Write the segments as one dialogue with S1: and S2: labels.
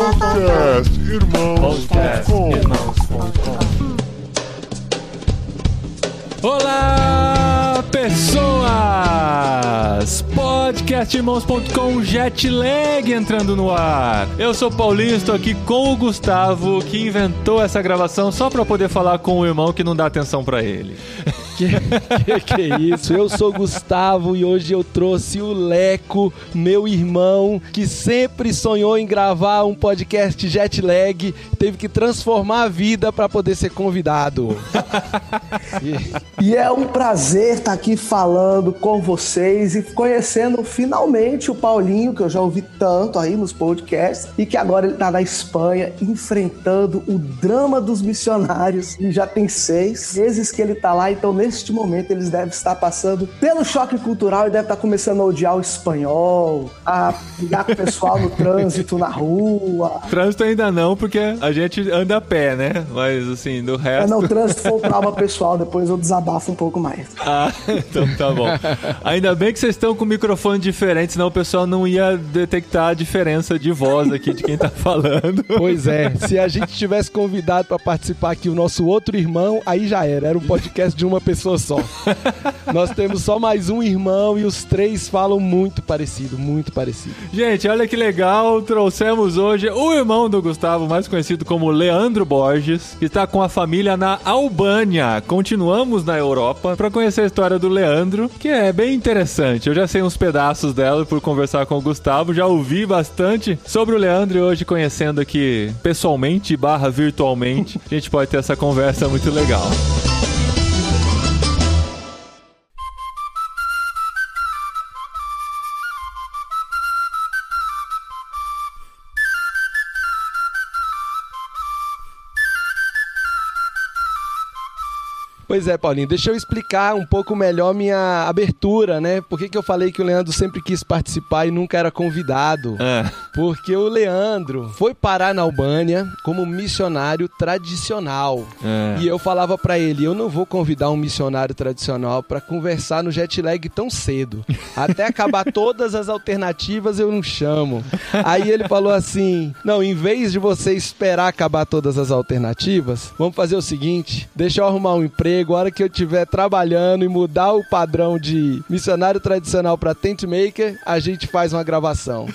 S1: Podcast Irmãos.com
S2: Olá, pessoas! Podcastirmãos.com Jetlag entrando no ar. Eu sou o Paulinho, estou aqui com o Gustavo, que inventou essa gravação só para poder falar com o irmão que não dá atenção para ele.
S3: Que, que, que é isso? Eu sou Gustavo e hoje eu trouxe o Leco, meu irmão, que sempre sonhou em gravar um podcast jet lag, teve que transformar a vida para poder ser convidado.
S4: E é um prazer estar aqui falando com vocês e conhecendo finalmente o Paulinho, que eu já ouvi tanto aí nos podcasts, e que agora ele está na Espanha enfrentando o drama dos missionários. E já tem seis meses que ele está lá, então neste momento eles devem estar passando pelo choque cultural e devem estar começando a odiar o espanhol, a ligar com o pessoal no trânsito, na rua.
S2: Trânsito ainda não, porque a gente anda a pé, né? Mas assim, do
S4: É,
S2: resto.
S4: não, o trânsito foi um trauma pessoal, depois eu desabafo um pouco mais.
S2: Ah, então tá bom. Ainda bem que vocês estão com microfone diferente, senão o pessoal não ia detectar a diferença de voz aqui de quem tá falando.
S3: Pois é, se a gente tivesse convidado para participar aqui o nosso outro irmão, aí já era, era um podcast de uma pessoa só. Nós temos só mais um irmão e os três falam muito parecido, muito parecido.
S2: Gente, olha que legal, trouxemos hoje o irmão do Gustavo, mais conhecido como Leandro Borges, que está com a família na Albânia. Continuamos na Europa para conhecer a história do Leandro, que é bem interessante. Eu já sei uns pedaços dela por conversar com o Gustavo, já ouvi bastante sobre o Leandro e hoje conhecendo aqui pessoalmente barra virtualmente, a gente pode ter essa conversa muito legal.
S3: Pois é, Paulinho, deixa eu explicar um pouco melhor minha abertura, né? Por que, que eu falei que o Leandro sempre quis participar e nunca era convidado?
S2: Ah,
S3: Porque o Leandro foi parar na Albânia como missionário tradicional.
S2: É.
S3: E eu falava pra ele, eu não vou convidar um missionário tradicional pra conversar no jet lag tão cedo. Até acabar todas as alternativas eu não chamo. Aí ele falou assim: "Não, em vez de você esperar acabar todas as alternativas, vamos fazer o seguinte, deixa eu arrumar um emprego, a hora que eu estiver trabalhando e mudar o padrão de missionário tradicional pra tent maker, a gente faz uma gravação".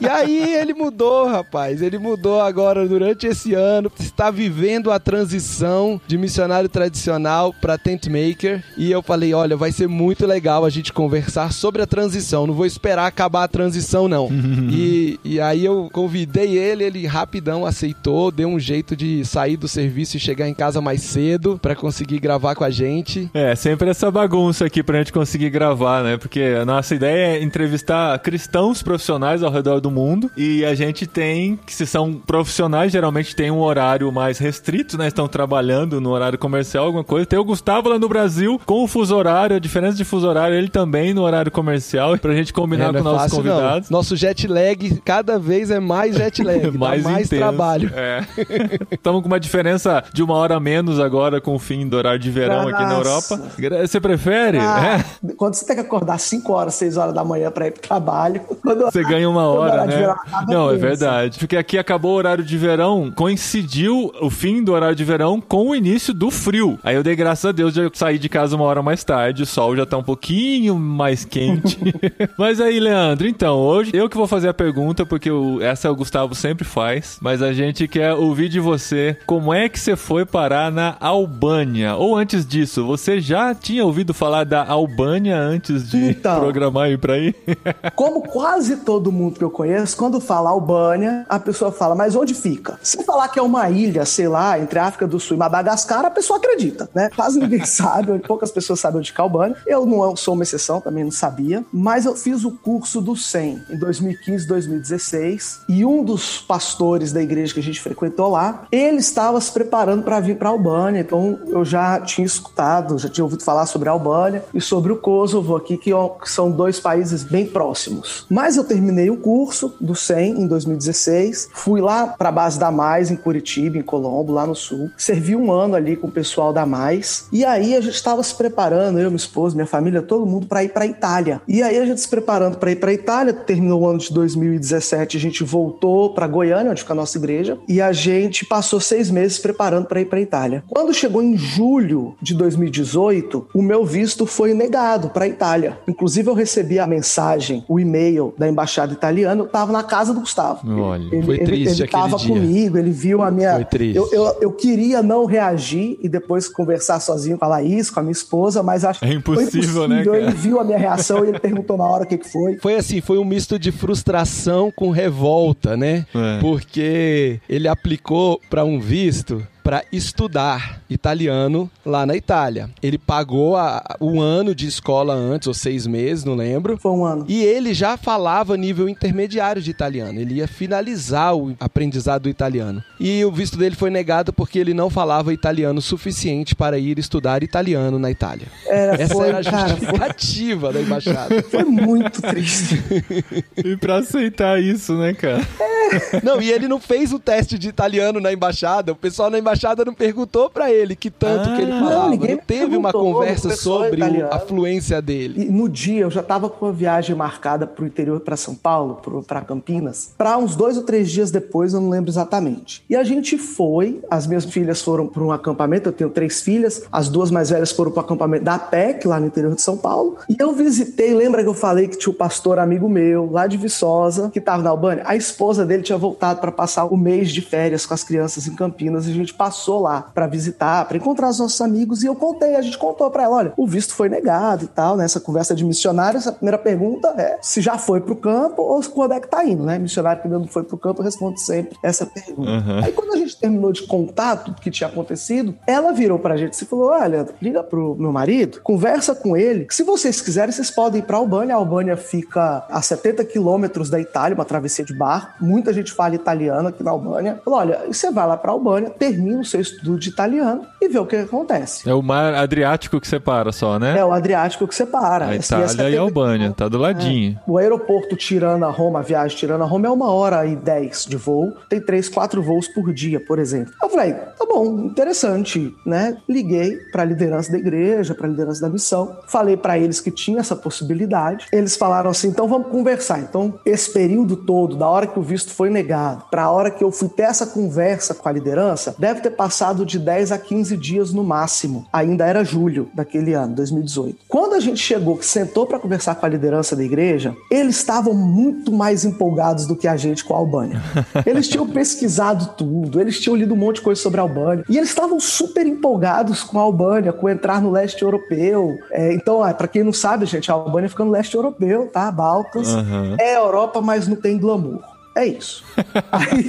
S3: E aí ele mudou, rapaz. Ele mudou agora durante esse ano. Está vivendo a transição de missionário tradicional para tent maker. E eu falei, olha, vai ser muito legal a gente conversar sobre a transição. Não vou esperar acabar a transição, não. e, e aí eu convidei ele, ele rapidão aceitou, deu um jeito de sair do serviço e chegar em casa mais cedo para conseguir gravar com a gente.
S2: É, sempre essa bagunça aqui pra gente conseguir gravar, né? Porque a nossa ideia é entrevistar cristãos profissionais ao redor do mundo e a gente tem, que se são profissionais, geralmente tem um horário mais restrito, né? Estão trabalhando no horário comercial, alguma coisa. Tem o Gustavo lá no Brasil com o fuso horário, a diferença de fuso horário, ele também no horário comercial, pra gente combinar
S3: É, não
S2: com
S3: é
S2: nossos
S3: fácil, não.
S2: convidados.
S3: Nosso jet lag cada vez é mais jet lag, mais
S2: intenso.
S3: trabalho.
S2: É. Estamos com uma diferença de uma hora a menos agora com o fim do horário de verão aqui na. Europa. Você prefere?
S4: Ah,
S2: É.
S4: Quando você tem que acordar 5 horas, 6 horas da manhã pra ir pro trabalho. quando-
S2: Você ganha uma hora, né?
S4: verão
S2: Não, é
S4: pensa.
S2: verdade. Porque aqui acabou o horário de verão, coincidiu o fim do horário de verão com o início do frio. Aí eu dei graças a Deus de sair de casa uma hora mais tarde, o sol já tá um pouquinho mais quente. mas aí, Leandro, então, hoje eu que vou fazer a pergunta, porque o- essa o Gustavo sempre faz, mas a gente quer ouvir de você como é que você foi parar na Albânia. Ou antes disso, você já tinha ouvido falar da Albânia antes de
S4: Então.
S2: programar ir pra aí?
S4: Como quase todo mundo que eu conheço, quando fala Albânia, a pessoa fala, mas onde fica? Se falar que é uma ilha, sei lá, entre a África do Sul e Madagascar, a pessoa acredita, né? Quase ninguém sabe, poucas pessoas sabem onde fica a Albânia. Eu não sou uma exceção, também não sabia, mas eu fiz o curso do SEM em 2015, 2016, e um dos pastores da igreja que a gente frequentou lá, ele estava se preparando para vir para a Albânia, então eu já tinha escutado, já tinha ouvido falar sobre a Albânia e sobre o Kosovo aqui, que que são dois países bem próximos. Mas eu terminei o curso do 100 em 2016. Fui lá para a base da Mais, em Curitiba, em Colombo, lá no sul. Servi um ano ali com o pessoal da Mais. E aí a gente estava se preparando, eu, minha esposa, minha família, todo mundo para ir para Itália. E aí a gente se preparando para ir para Itália, terminou o ano de 2017, a gente voltou para Goiânia, onde fica a nossa igreja, e a gente passou seis meses preparando para ir para Itália. Quando chegou em julho de 2018, o meu visto foi negado para Itália. Inclusive eu recebi a mensagem, o e-mail da embaixada italiana, eu estava na casa do Gustavo.
S2: Olha,
S3: ele, foi triste ele,
S4: ele estava comigo, ele viu a minha.
S3: Foi triste.
S4: Eu, eu, eu, queria não reagir e depois conversar sozinho com a Laís, com a minha esposa, mas acho
S2: é impossível,
S4: foi impossível,
S2: né? Cara?
S4: Ele viu a minha reação e ele perguntou na hora o que, que foi.
S3: Foi assim, foi um misto de frustração com revolta, né? É. Porque ele aplicou para um visto para estudar italiano lá na Itália. Ele pagou a, um ano de escola antes, ou seis meses, não lembro.
S4: Foi um ano.
S3: E ele já falava nível intermediário de italiano. Ele ia finalizar o aprendizado do italiano. E o visto dele foi negado porque ele não falava italiano suficiente para ir estudar italiano na Itália.
S4: Era,
S3: Essa
S4: foi,
S3: era a
S4: cara,
S3: justificativa
S4: foi...
S3: da embaixada.
S4: Foi muito triste.
S2: e para aceitar isso, né, cara?
S3: É. Não, e ele não fez o teste de italiano na embaixada. O pessoal na embaixada não perguntou para ele que tanto ah, que ele falava. Não, não teve uma conversa sobre a fluência dele.
S4: E no dia eu já estava com a viagem marcada para o interior, para São Paulo, para Campinas, para uns dois ou três dias depois, eu não lembro exatamente. E a gente foi, as minhas filhas foram para um acampamento, eu tenho três filhas, as duas mais velhas foram para o acampamento da PEC, lá no interior de São Paulo, e eu visitei, lembra que eu falei que tinha o um pastor amigo meu, lá de Viçosa, que estava na Albânia? A esposa dele tinha voltado para passar o mês de férias com as crianças em Campinas, e a gente passou lá para visitar, para encontrar os nossos amigos. E eu contei, a gente contou para ela: olha, o visto foi negado e tal, nessa né? conversa de missionário. Essa primeira pergunta é se já foi para o campo ou quando é que tá indo, né? Missionário que ainda não foi para o campo responde sempre essa pergunta. Uhum. Aí quando a gente terminou de contar tudo que tinha acontecido, ela virou pra gente e falou: olha, liga pro meu marido, conversa com ele. Se vocês quiserem, vocês podem ir pra Albânia. A Albânia fica a 70 quilômetros da Itália, uma travessia de barco. Muita gente fala italiano aqui na Albânia. Falou: olha, você vai lá pra Albânia, termina o seu estudo de italiano e vê o que acontece.
S2: É o mar Adriático que separa só, né?
S4: É o Adriático que separa.
S2: A Itália e, a e a Albânia, tá do ladinho.
S4: É. O aeroporto Tirana-Roma, a viagem Tirana-Roma é uma hora e dez de voo. Tem três, quatro voos por dia, por exemplo. Eu falei, tá bom, interessante, né? Liguei para a liderança da igreja, para a liderança da missão, falei para eles que tinha essa possibilidade. Eles falaram assim, então vamos conversar. Então, esse período todo, da hora que o visto foi negado, para a hora que eu fui ter essa conversa com a liderança, deve ter passado de 10 a 15 dias no máximo. Ainda era julho daquele ano, 2018. Quando a gente chegou, que sentou para conversar com a liderança da igreja, eles estavam muito mais empolgados do que a gente com a Albânia. Eles tinham pesquisado tudo, eles tinham lido um monte de coisa sobre a Albânia e eles estavam super empolgados com a Albânia, com entrar no leste europeu. É, então, para quem não sabe, gente, a Albânia fica no leste europeu, tá? Balcãs. Uhum. É Europa, mas não tem glamour. É isso. Aí...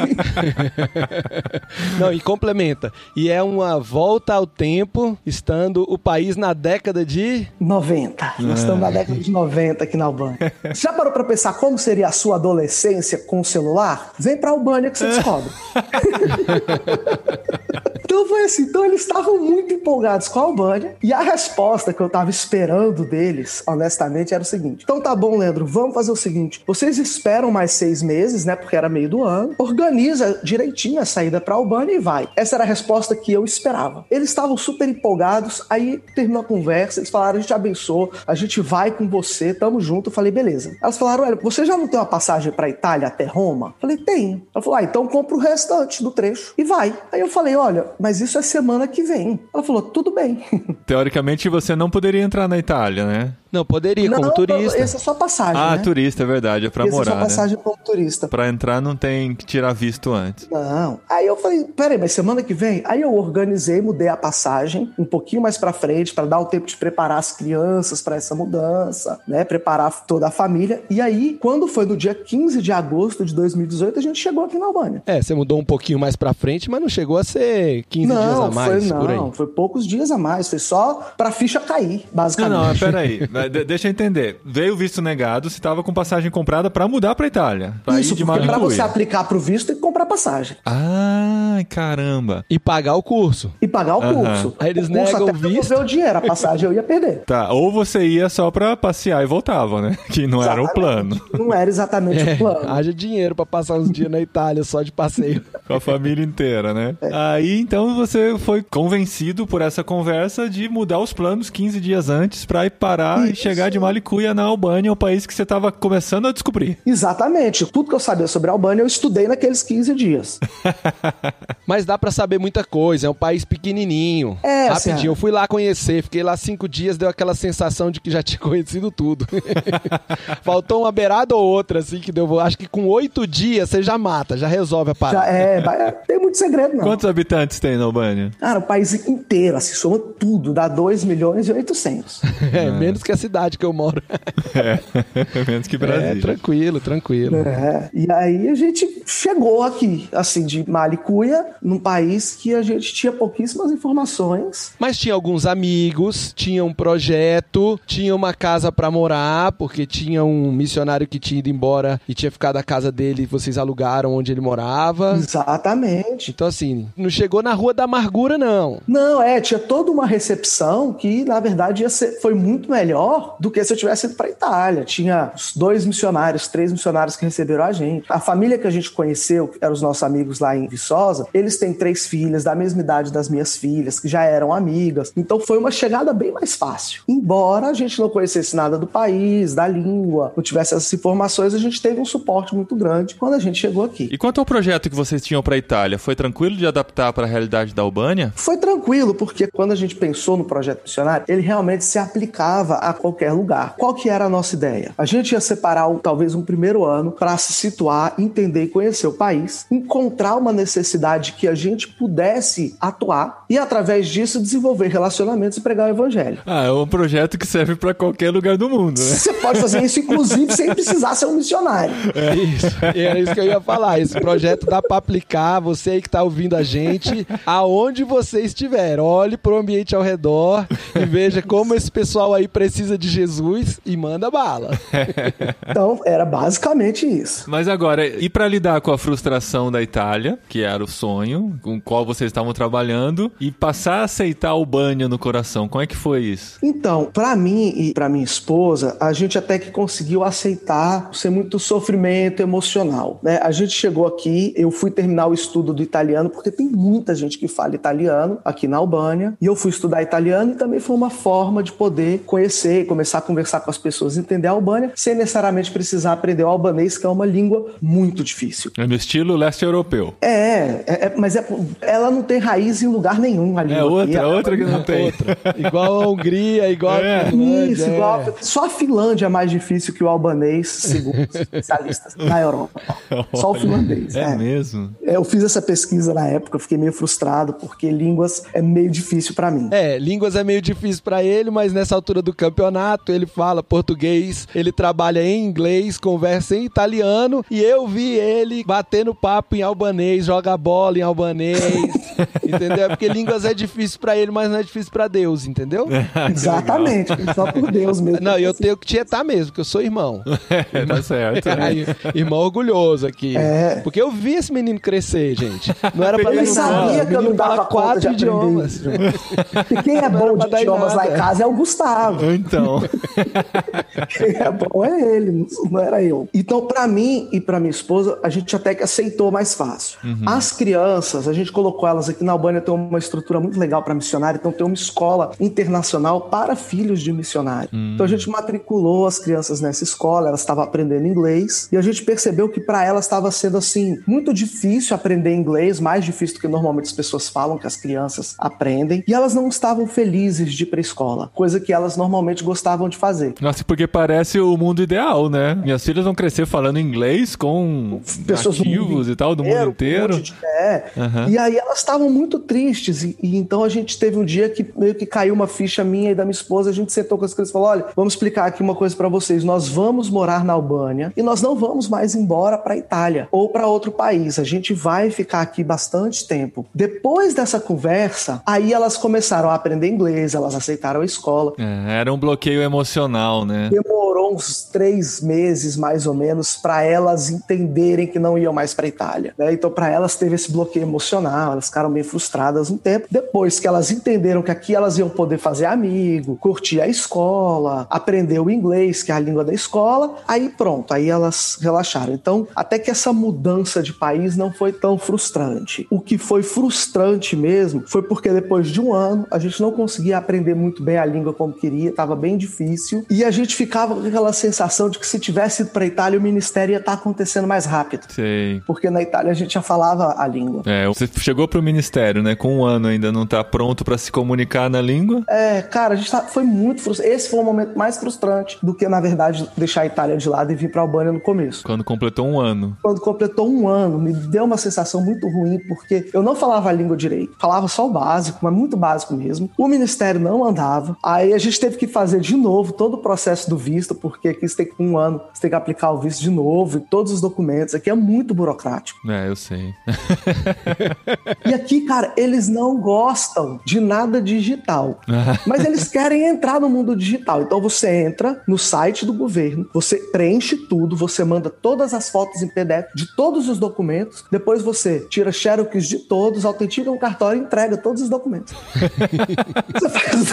S3: Não, e complementa. E é uma volta ao tempo, estando o país na década de
S4: 90. Nós estamos na década de 90 aqui na Albânia. Você já parou para pensar como seria a sua adolescência com o celular? Vem para a Albânia que você descobre. então foi assim. Então eles estavam muito empolgados com a Albânia. E a resposta que eu estava esperando deles, honestamente, era o seguinte: Então tá bom, Leandro, vamos fazer o seguinte. Vocês esperam mais seis meses, né? Porque era meio do ano. Organiza direitinho a saída para Albânia e vai. Essa era a resposta que eu esperava. Eles estavam super empolgados. Aí terminou a conversa. Eles falaram: a gente abençoou, a gente vai com você, tamo junto. Eu falei: beleza. Elas falaram: olha, você já não tem uma passagem para Itália até Roma? Eu falei: tenho. Ela falou: ah, então compra o restante do trecho e vai. Aí eu falei: olha, mas isso é semana que vem. Ela falou: tudo bem.
S2: Teoricamente você não poderia entrar na Itália, né?
S3: Não, poderia, não, como turista.
S4: Essa é só passagem.
S2: Ah,
S4: né?
S2: turista, é verdade. É pra
S4: essa
S2: morar.
S4: É só passagem
S2: né?
S4: como turista.
S2: Pra entrar não tem que tirar visto antes.
S4: Não. Aí eu falei, peraí, mas semana que vem? Aí eu organizei, mudei a passagem um pouquinho mais pra frente, para dar o tempo de preparar as crianças para essa mudança, né? Preparar toda a família. E aí, quando foi no dia 15 de agosto de 2018, a gente chegou aqui na Albânia.
S3: É, você mudou um pouquinho mais pra frente, mas não chegou a ser 15
S4: não,
S3: dias a mais
S4: foi, não,
S3: por aí.
S4: Não, foi poucos dias a mais. Foi só pra ficha cair, basicamente.
S2: Não, não, peraí. Agora, deixa eu entender. Veio o visto negado, você tava com passagem comprada pra mudar pra Itália. Pra
S4: Isso,
S2: ir de
S4: porque pra
S2: Malicuia.
S4: você aplicar pro visto tem que comprar passagem
S2: Ai, caramba.
S3: E pagar o curso.
S4: e pagar o
S2: Aham.
S4: curso.
S3: Aí eles
S4: o curso
S3: negam
S4: até
S3: o visto.
S4: o dinheiro, a passagem eu ia perder.
S2: Tá, ou você ia só pra passear e voltava, né? Que não era o plano.
S4: Não era exatamente
S3: É,
S4: o plano.
S3: haja dinheiro pra passar uns dias na Itália só de passeio.
S2: Com a família inteira, né? Aí então você foi convencido por essa conversa de mudar os planos 15 dias antes pra ir parar e
S4: Isso.
S2: chegar de Malicuia na Albânia, o país que você tava começando a descobrir.
S4: Exatamente. Tudo que eu sabia sobre a Albânia eu estudei naqueles 15 dias.
S3: Mas dá pra saber muita coisa, é um país pequenininho.
S4: É, assim,
S3: Rapidinho, eu fui lá conhecer, fiquei lá cinco dias, deu aquela sensação de que já tinha conhecido tudo. Faltou uma beirada ou outra, assim, que deu. Acho que com oito dias você já mata, já resolve a
S4: Já
S3: parada.
S4: é, vai- tem muito segredo, não.
S2: Quantos habitantes tem na Albânia?
S4: Cara, o país inteiro, assim, soma tudo, dá 2 milhões e 800.
S3: É, menos que a cidade que eu moro.
S2: É, menos que
S3: É,
S2: Brasília.
S3: tranquilo, tranquilo.
S4: É. E aí a gente chegou aqui, assim, de Malicuia, num país que a gente tinha pouquíssimas informações.
S3: Mas tinha alguns amigos, tinha um projeto, tinha uma casa pra morar, porque tinha um missionário que tinha ido embora e tinha ficado a casa dele, vocês alugaram onde ele morava.
S4: Exatamente.
S3: Então, assim, não chegou na Rua da Amargura, não.
S4: Não, é, tinha toda uma recepção que, na verdade, ia ser, foi muito melhor do que se eu tivesse ido para Itália. Tinha dois missionários, três missionários que receberam a gente. A família que a gente conheceu, que eram os nossos amigos lá em Viçosa, eles têm três filhas, da mesma idade das minhas filhas, que já eram amigas. Então foi uma chegada bem mais fácil. Embora a gente não conhecesse nada do país, da língua, não tivesse essas informações, a gente teve um suporte muito grande quando a gente chegou aqui.
S2: E quanto ao projeto que vocês tinham pra Itália, foi tranquilo de adaptar pra realidade da Albânia?
S4: Foi tranquilo, porque quando a gente pensou no projeto missionário, ele realmente se aplicava a qualquer lugar. Qual que era a nossa ideia? A gente ia separar um- talvez um primeiro ano para se situar, entender e conhecer o país, encontrar uma necessidade que a gente pudesse atuar e através disso desenvolver relacionamentos e pregar o evangelho.
S2: Ah, é um projeto que serve pra qualquer lugar do mundo, né?
S4: Você pode fazer isso, inclusive, sem precisar ser um missionário.
S3: É isso. E era isso que eu ia falar. Esse projeto dá pra aplicar, você aí que tá ouvindo a gente, aonde você estiver. Olhe pro ambiente ao redor e veja como esse pessoal aí precisa de Jesus e manda bala.
S4: Então, era basicamente isso.
S2: Mas agora, e pra lidar com a frustração da Itália, que era o sonho com o qual vocês estavam trabalhando, e passar a aceitar o banho no coração, como é que foi isso?
S4: Então, pra mim e pra minha esposa, a gente até que conseguiu aceitar sem muito sofrimento emocional, né? A gente chegou aqui, eu fui terminar o estudo do italiano porque tem muita gente que fala italiano aqui na Albânia, e eu fui estudar italiano e também foi uma forma de poder conhecer, começar a conversar com as pessoas, entender a Albânia, sem necessariamente precisar aprender o albanês, que é uma língua muito difícil.
S2: É no estilo leste europeu.
S4: É, é, é, mas é, ela não tem raiz em lugar nenhum. A língua
S2: É outra,
S4: aqui,
S2: é outra que não tem.
S3: Igual a Hungria, igual
S2: É.
S3: a Finlândia.
S4: Isso,
S3: é.
S4: igual. Só a Finlândia é mais difícil que o albanês, segundo os especialistas na Europa. Só o finlandês.
S2: É,
S4: é.
S2: mesmo?
S4: É, Eu fiz essa pesquisa na época, fiquei meio frustrado, porque línguas é meio difícil pra mim.
S3: É, línguas é meio difícil pra ele, mas nessa altura do campeonato ele fala português, ele trabalha em inglês, conversa em italiano e eu vi ele batendo papo em albanês, joga bola em albanês, entendeu? É Porque línguas é difícil pra ele, mas não é difícil pra Deus, entendeu?
S4: Exatamente, só por Deus mesmo.
S3: Não, eu tenho que tietar mesmo, porque eu sou irmão.
S2: É, tá certo.
S3: Aí, irmão orgulhoso aqui.
S4: É.
S3: Porque eu vi esse menino crescer, gente. Não era pra
S4: Eu sabia
S3: nada.
S4: que eu não dava
S3: fala
S4: conta de
S3: quatro idiomas.
S4: E quem é
S3: Não
S4: bom de idiomas lá em
S3: nada.
S4: casa é o Gustavo.
S2: Então,
S4: Quem é bom é ele, não era eu. Então, pra mim e pra minha esposa, a gente até que aceitou mais fácil. As crianças, a gente colocou elas aqui na Albânia, tem uma estrutura muito legal para missionário, então tem uma escola internacional para filhos de missionário. Então a gente matriculou as crianças nessa escola, elas estavam aprendendo inglês, e a gente percebeu que para elas estava sendo assim muito difícil aprender inglês, mais difícil do que normalmente as pessoas falam que as crianças aprendem, e elas não estavam felizes de ir para escola, coisa que elas normalmente gostavam de fazer.
S2: nossa, porque parece o mundo ideal, né? Minhas filhas vão crescer falando inglês com
S4: pessoas
S2: nativos e tal, do mundo
S4: um
S2: inteiro.
S4: monte de- é.
S2: Aham.
S4: E aí elas estavam muito tristes. E, e então a gente teve um dia que meio que caiu uma ficha minha e da minha esposa. A gente sentou com as crianças e falou: olha, vamos explicar aqui uma coisa pra vocês. Nós vamos morar na Albânia e nós não vamos mais embora pra Itália ou pra outro país. A gente vai ficar aqui bastante tempo. Depois dessa conversa, aí elas começaram a aprender inglês, elas aceitaram a escola.
S2: É, eram bloqueio emocional, né?
S4: Uns três meses, mais ou menos, para elas entenderem que não iam mais para Itália. Né? Então, para elas teve esse bloqueio emocional, elas ficaram bem frustradas um tempo. Depois que elas entenderam que aqui elas iam poder fazer amigo, curtir a escola, aprender o inglês, que é a língua da escola, aí pronto, aí elas relaxaram. Então, até que essa mudança de país não foi tão frustrante. O que foi frustrante mesmo foi porque depois de um ano a gente não conseguia aprender muito bem a língua como queria, estava bem difícil, e a gente ficava aquela sensação de que se tivesse ido para Itália o ministério ia estar tá acontecendo mais rápido.
S2: Sei.
S4: Porque na Itália a gente já falava a língua.
S2: É, você chegou pro ministério, né? Com um ano ainda não tá pronto para se comunicar na língua?
S4: É, cara, a gente tá, foi muito frustrante. Esse foi o momento mais frustrante do que, na verdade, deixar a Itália de lado e vir pra Albânia no começo.
S2: Quando completou um ano.
S4: Quando completou um ano, me deu uma sensação muito ruim, porque eu não falava a língua direito. Falava só o básico, mas muito básico mesmo. O ministério não andava. Aí a gente teve que fazer de novo todo o processo do visto, porque aqui você tem que um ano, você tem que aplicar o visto de novo, e todos os documentos. Aqui é muito burocrático.
S2: É, eu sei.
S4: e aqui, cara, eles não gostam de nada digital. mas eles querem entrar no mundo digital. Então você entra no site do governo, você preenche tudo, você manda todas as fotos em PDF de todos os documentos, depois você tira xerox de todos, autentica o cartório e entrega todos os documentos. você
S3: faz...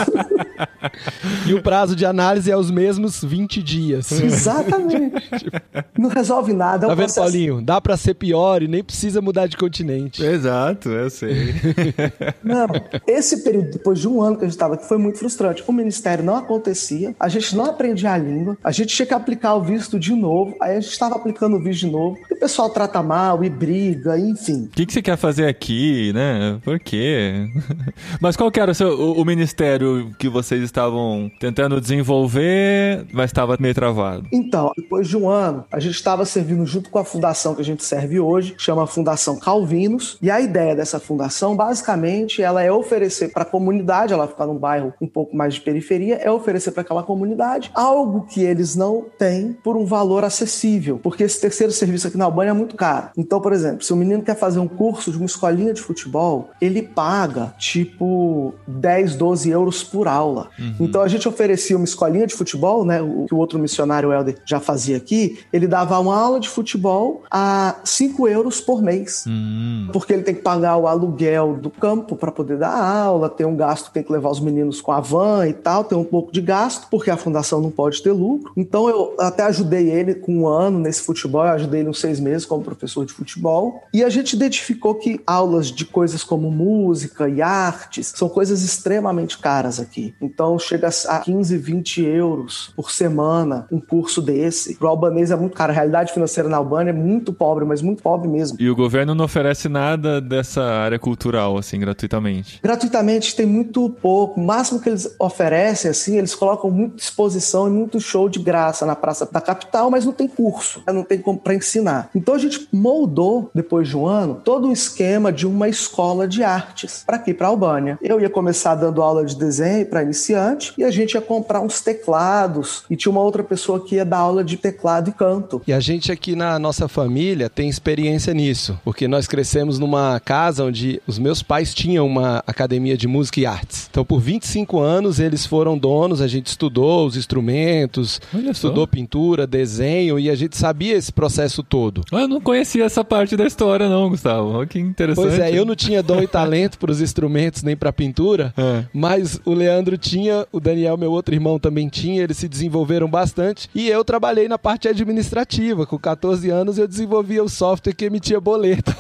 S3: e o prazo de análise é os mesmos 20 dias.
S4: Exatamente. Não resolve nada.
S3: É tá vendo, processo... Paulinho? Dá para ser pior e nem precisa mudar de continente.
S2: Exato, eu sei.
S4: Não, esse período, depois de um ano que a gente estava aqui, foi muito frustrante. O ministério não acontecia, a gente não aprendia a língua, a gente tinha que aplicar o visto de novo, aí a gente estava aplicando o visto de novo, e o pessoal trata mal e briga, enfim.
S2: O que, que você quer fazer aqui, né? Por quê? Mas qual que era o, seu, o, o ministério que vocês estavam tentando desenvolver, mas estava meio travado?
S4: Então, depois de um ano, a gente estava servindo junto com a fundação que a gente serve hoje, chama Fundação Calvinos, e a ideia dessa fundação, basicamente, ela é oferecer para a comunidade, ela fica num bairro um pouco mais de periferia, é oferecer para aquela comunidade algo que eles não têm por um valor acessível, porque esse terceiro serviço aqui na Albânia é muito caro. Então, por exemplo, se o menino quer fazer um curso de uma escolinha de futebol, ele paga tipo 10, 12 euros por aula. Uhum. Então a gente oferecia uma escolinha de futebol, né? O que o outro missionário Helder já fazia aqui, ele dava uma aula de futebol a 5 euros por mês. Uhum. Porque ele tem que pagar o aluguel do campo para poder dar aula, tem um gasto, tem que levar os meninos com a van e tal, tem um pouco de gasto, porque a fundação não pode ter lucro. Então eu até ajudei ele com um ano nesse futebol, eu ajudei ele uns seis meses como professor de futebol. E a gente identificou que aulas de coisas como música e artes são coisas extremamente caras aqui. Então chega a 15, 20 euros por semana um curso desse. Pro albanês é muito caro. A realidade financeira na Albânia é muito pobre, mas muito pobre mesmo.
S2: E o governo não oferece nada dessa área cultural, assim, gratuitamente?
S4: Gratuitamente tem muito pouco. O máximo que eles oferecem, assim, eles colocam muita exposição e muito show de graça na praça da capital, mas não tem curso, né? não tem como para ensinar. Então a gente moldou, depois de um ano, todo um esquema de uma escola de artes para aqui, para Albânia. Eu ia começar dando aula de desenho para iniciante e a gente ia comprar uns teclados e tinha uma outra pessoa que ia dar aula de teclado e canto.
S3: E a gente aqui na nossa família tem experiência nisso, porque nós crescemos numa casa onde os meus pais tinham uma academia de música e artes. Então por 25 anos eles foram donos, a gente estudou os instrumentos, estudou pintura, desenho e a gente sabia esse processo todo.
S2: Eu não conhecia essa parte da história não, Gustavo. Que interessante.
S3: Pois é, eu não tinha dom e talento para os instrumentos nem para pintura, é. mas o Leandro tinha, o Daniel, meu outro irmão, também tinha, eles se desenvolveram bastante e eu trabalhei na parte administrativa. Com 14 anos eu desenvolvia o software que emitia boleto.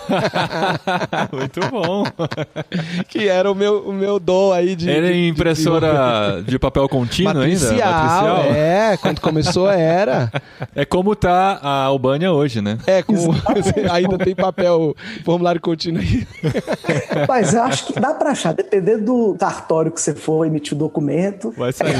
S2: Muito bom.
S3: que era o meu, o meu dom aí de.
S2: Era de, impressora de, de, papel contínuo
S3: Matricial, ainda? Matricial. É, quando começou era.
S2: É como tá a Albânia hoje, né?
S3: É, como ainda tem papel, formulário contínuo aí.
S4: Mas eu acho que dá pra achar, depender do cartório que você for emitir o documento.
S2: Vai sair.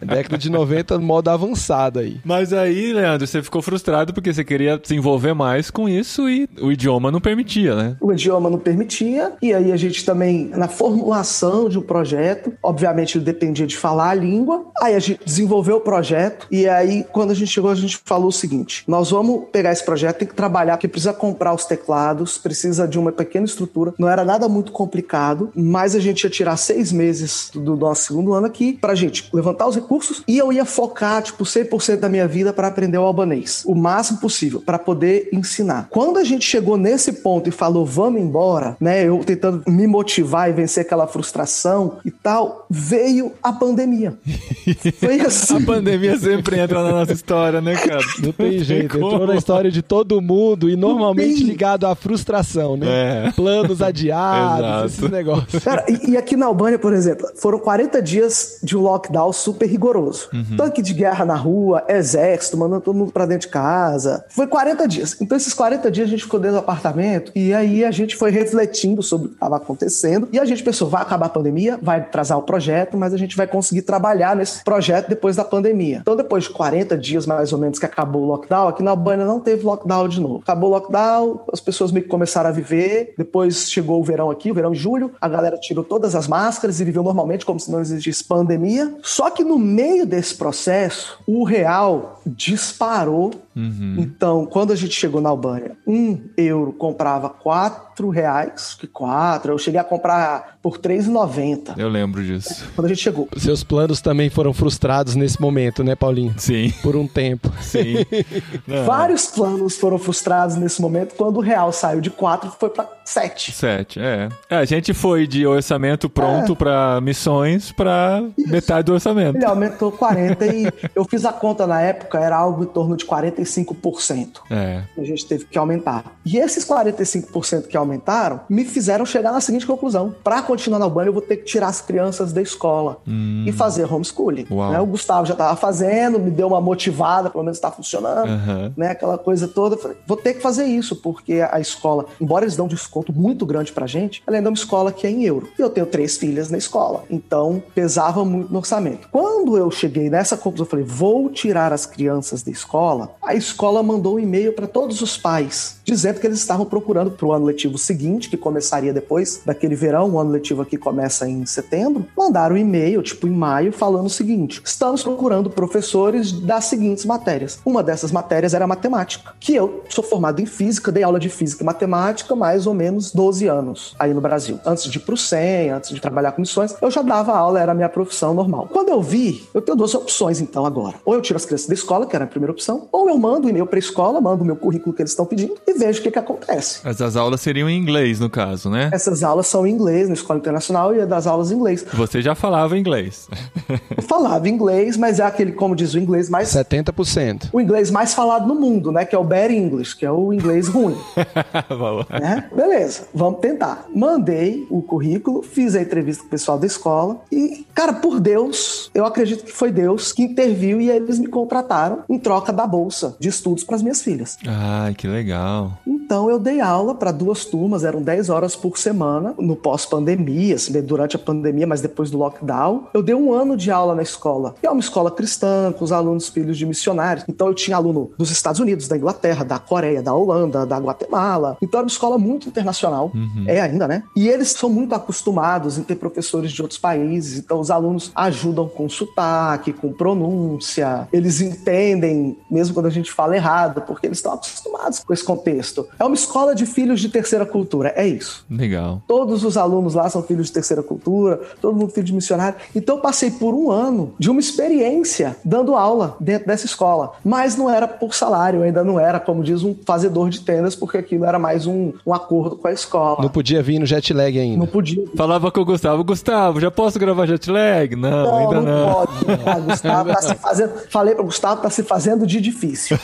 S3: É década de 90, modo avançado aí.
S2: Mas aí, Leandro, você ficou frustrado porque você queria se envolver mais com isso e o idioma não permitia, né?
S4: O idioma não permitia, e aí a gente também, na formulação de um projeto, obviamente ele dependia de falar a língua, aí a gente desenvolveu o projeto, e aí quando a gente chegou, a gente falou o seguinte: nós vamos pegar esse projeto, tem que trabalhar, porque precisa comprar os teclados, precisa de uma pequena estrutura, não era nada muito complicado, mas a gente ia tirar seis meses do do nosso segundo ano aqui pra gente levantar os recursos e eu ia focar, tipo, 100% da minha vida para aprender o albanês. O máximo possível, para poder ensinar. Quando a gente chegou nesse ponto e falou, vamos embora, né? Eu tentando me motivar e vencer aquela frustração e tal, veio a pandemia.
S2: Foi assim. a pandemia sempre entra na nossa história, né, cara?
S3: Não tem jeito. Entrou na história de todo mundo e normalmente ligado à frustração, né? É. Planos adiados, Exato. esses negócios.
S4: Cara, e, e, aqui na Albânia, por exemplo, foram 40 dias de um lockdown super rigoroso. Uhum. Tanque de guerra na rua, exército, mandando todo mundo pra dentro de casa. Foi 40 dias. Então, esses 40 dias a gente ficou dentro do apartamento e aí a gente foi refletindo sobre o que estava acontecendo e a gente pensou, vai acabar a pandemia, vai atrasar o projeto, mas a gente vai conseguir trabalhar nesse projeto depois da pandemia. Então, depois de 40 dias mais ou menos que acabou o lockdown, aqui na Albânia não teve lockdown de novo. Acabou o lockdown, as pessoas meio que começaram a viver, depois chegou o verão aqui, o verão em julho, a galera tirou todas as máscaras e viveu normalmente como se não existisse pandemia. Só que no meio desse processo, o real disparou. Uhum. Então, quando a gente chegou na Albânia, um euro comprava quatro reais, que quatro, eu cheguei a comprar por R$3,90.
S2: Eu lembro disso.
S4: Quando a gente chegou.
S3: Seus planos também foram frustrados nesse momento, né, Paulinho?
S2: Sim.
S3: Por um tempo.
S2: Sim.
S4: Vários planos foram frustrados nesse momento quando o real saiu de quatro e foi para sete.
S2: Sete, é. é. A gente foi de orçamento pronto é. para missões para metade do orçamento.
S4: Ele aumentou 40 e eu fiz a conta na época, era algo em torno de 45%.
S2: É.
S4: A gente teve que aumentar. E esses 45% que aumentaram me fizeram chegar na seguinte conclusão: para continuar na Albânia, eu vou ter que tirar as crianças da escola hum. e fazer homeschooling. Né? O Gustavo já estava fazendo, me deu uma motivada, pelo menos está funcionando, uhum. né? Aquela coisa toda. Falei, vou ter que fazer isso, porque a escola, embora eles dão desconto muito grande pra gente, ela ainda é uma escola que é em euro. E eu tenho três filhas na escola. Então, pesava muito no orçamento. Quando eu cheguei nessa conclusão, eu falei, vou tirar as crianças da escola, a escola mandou um e-mail para todos os pais, dizendo que eles estavam procurando para o ano letivo seguinte, que começaria depois daquele verão, o ano letivo aqui começa em setembro. Mandaram um e-mail, tipo em maio, falando o seguinte: estamos procurando professores das seguintes matérias. Uma dessas matérias era matemática, que eu sou formado em física, dei aula de física e matemática mais ou menos 12 anos aí no Brasil. Antes de ir pro SEM, antes de trabalhar com missões, eu já dava aula, era a minha profissão normal. Quando eu vi, eu tenho duas opções então agora. Ou eu tiro as crianças da escola, que era a primeira opção, ou eu mando um e-mail para a escola, mando o meu currículo que eles estão pedindo e vejo o que, que acontece.
S2: Essas aulas seriam em inglês, no caso, né?
S4: Essas aulas são em inglês, na escola internacional, e é das aulas em inglês.
S2: Você já falava inglês.
S4: eu falava inglês, mas é aquele, como diz o inglês mais.
S3: 70%.
S4: O inglês mais falado no mundo, né? Que é o bad English, que é o inglês ruim. né? Beleza, vamos tentar. Mandei o currículo, fiz a entrevista com o pessoal da escola e, cara, por Deus, eu acredito que foi Deus que interviu e eles me contrataram em troca da bolsa de estudos para as minhas filhas.
S2: Ai, que legal.
S4: Então eu dei aula para duas turmas, eram 10 horas por semana, no pós-pandemia, assim, durante a pandemia, mas depois do lockdown. Eu dei um ano de aula na escola. E é uma escola cristã, com os alunos filhos de missionários. Então eu tinha aluno dos Estados Unidos, da Inglaterra, da Coreia, da Holanda, da Guatemala. Então era uma escola muito internacional. Uhum. É ainda, né? E eles são muito acostumados em ter professores de outros países. Então os alunos ajudam com sotaque, com pronúncia. Eles entendem, mesmo quando a gente fala errado, porque eles estão acostumados com esse contexto. É uma escola de filhos de terceira cultura, é isso.
S2: Legal.
S4: Todos os alunos lá são filhos de terceira cultura, todo mundo filho de missionário. Então eu passei por um ano de uma experiência dando aula dentro dessa escola. Mas não era por salário, ainda não era, como diz, um fazedor de tendas, porque aquilo era mais um, um acordo com a escola.
S3: Não podia vir no jet lag ainda.
S4: Não podia.
S2: Falava com o Gustavo, Gustavo, já posso gravar jet lag? Não, não ainda não. não. Pode.
S4: Gustavo tá se fazendo. Falei para Gustavo, tá se fazendo de difícil.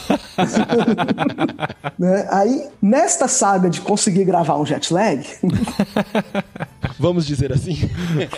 S4: né? Aí, nesta saga de conseguir gravar um jet lag.
S3: Vamos dizer assim.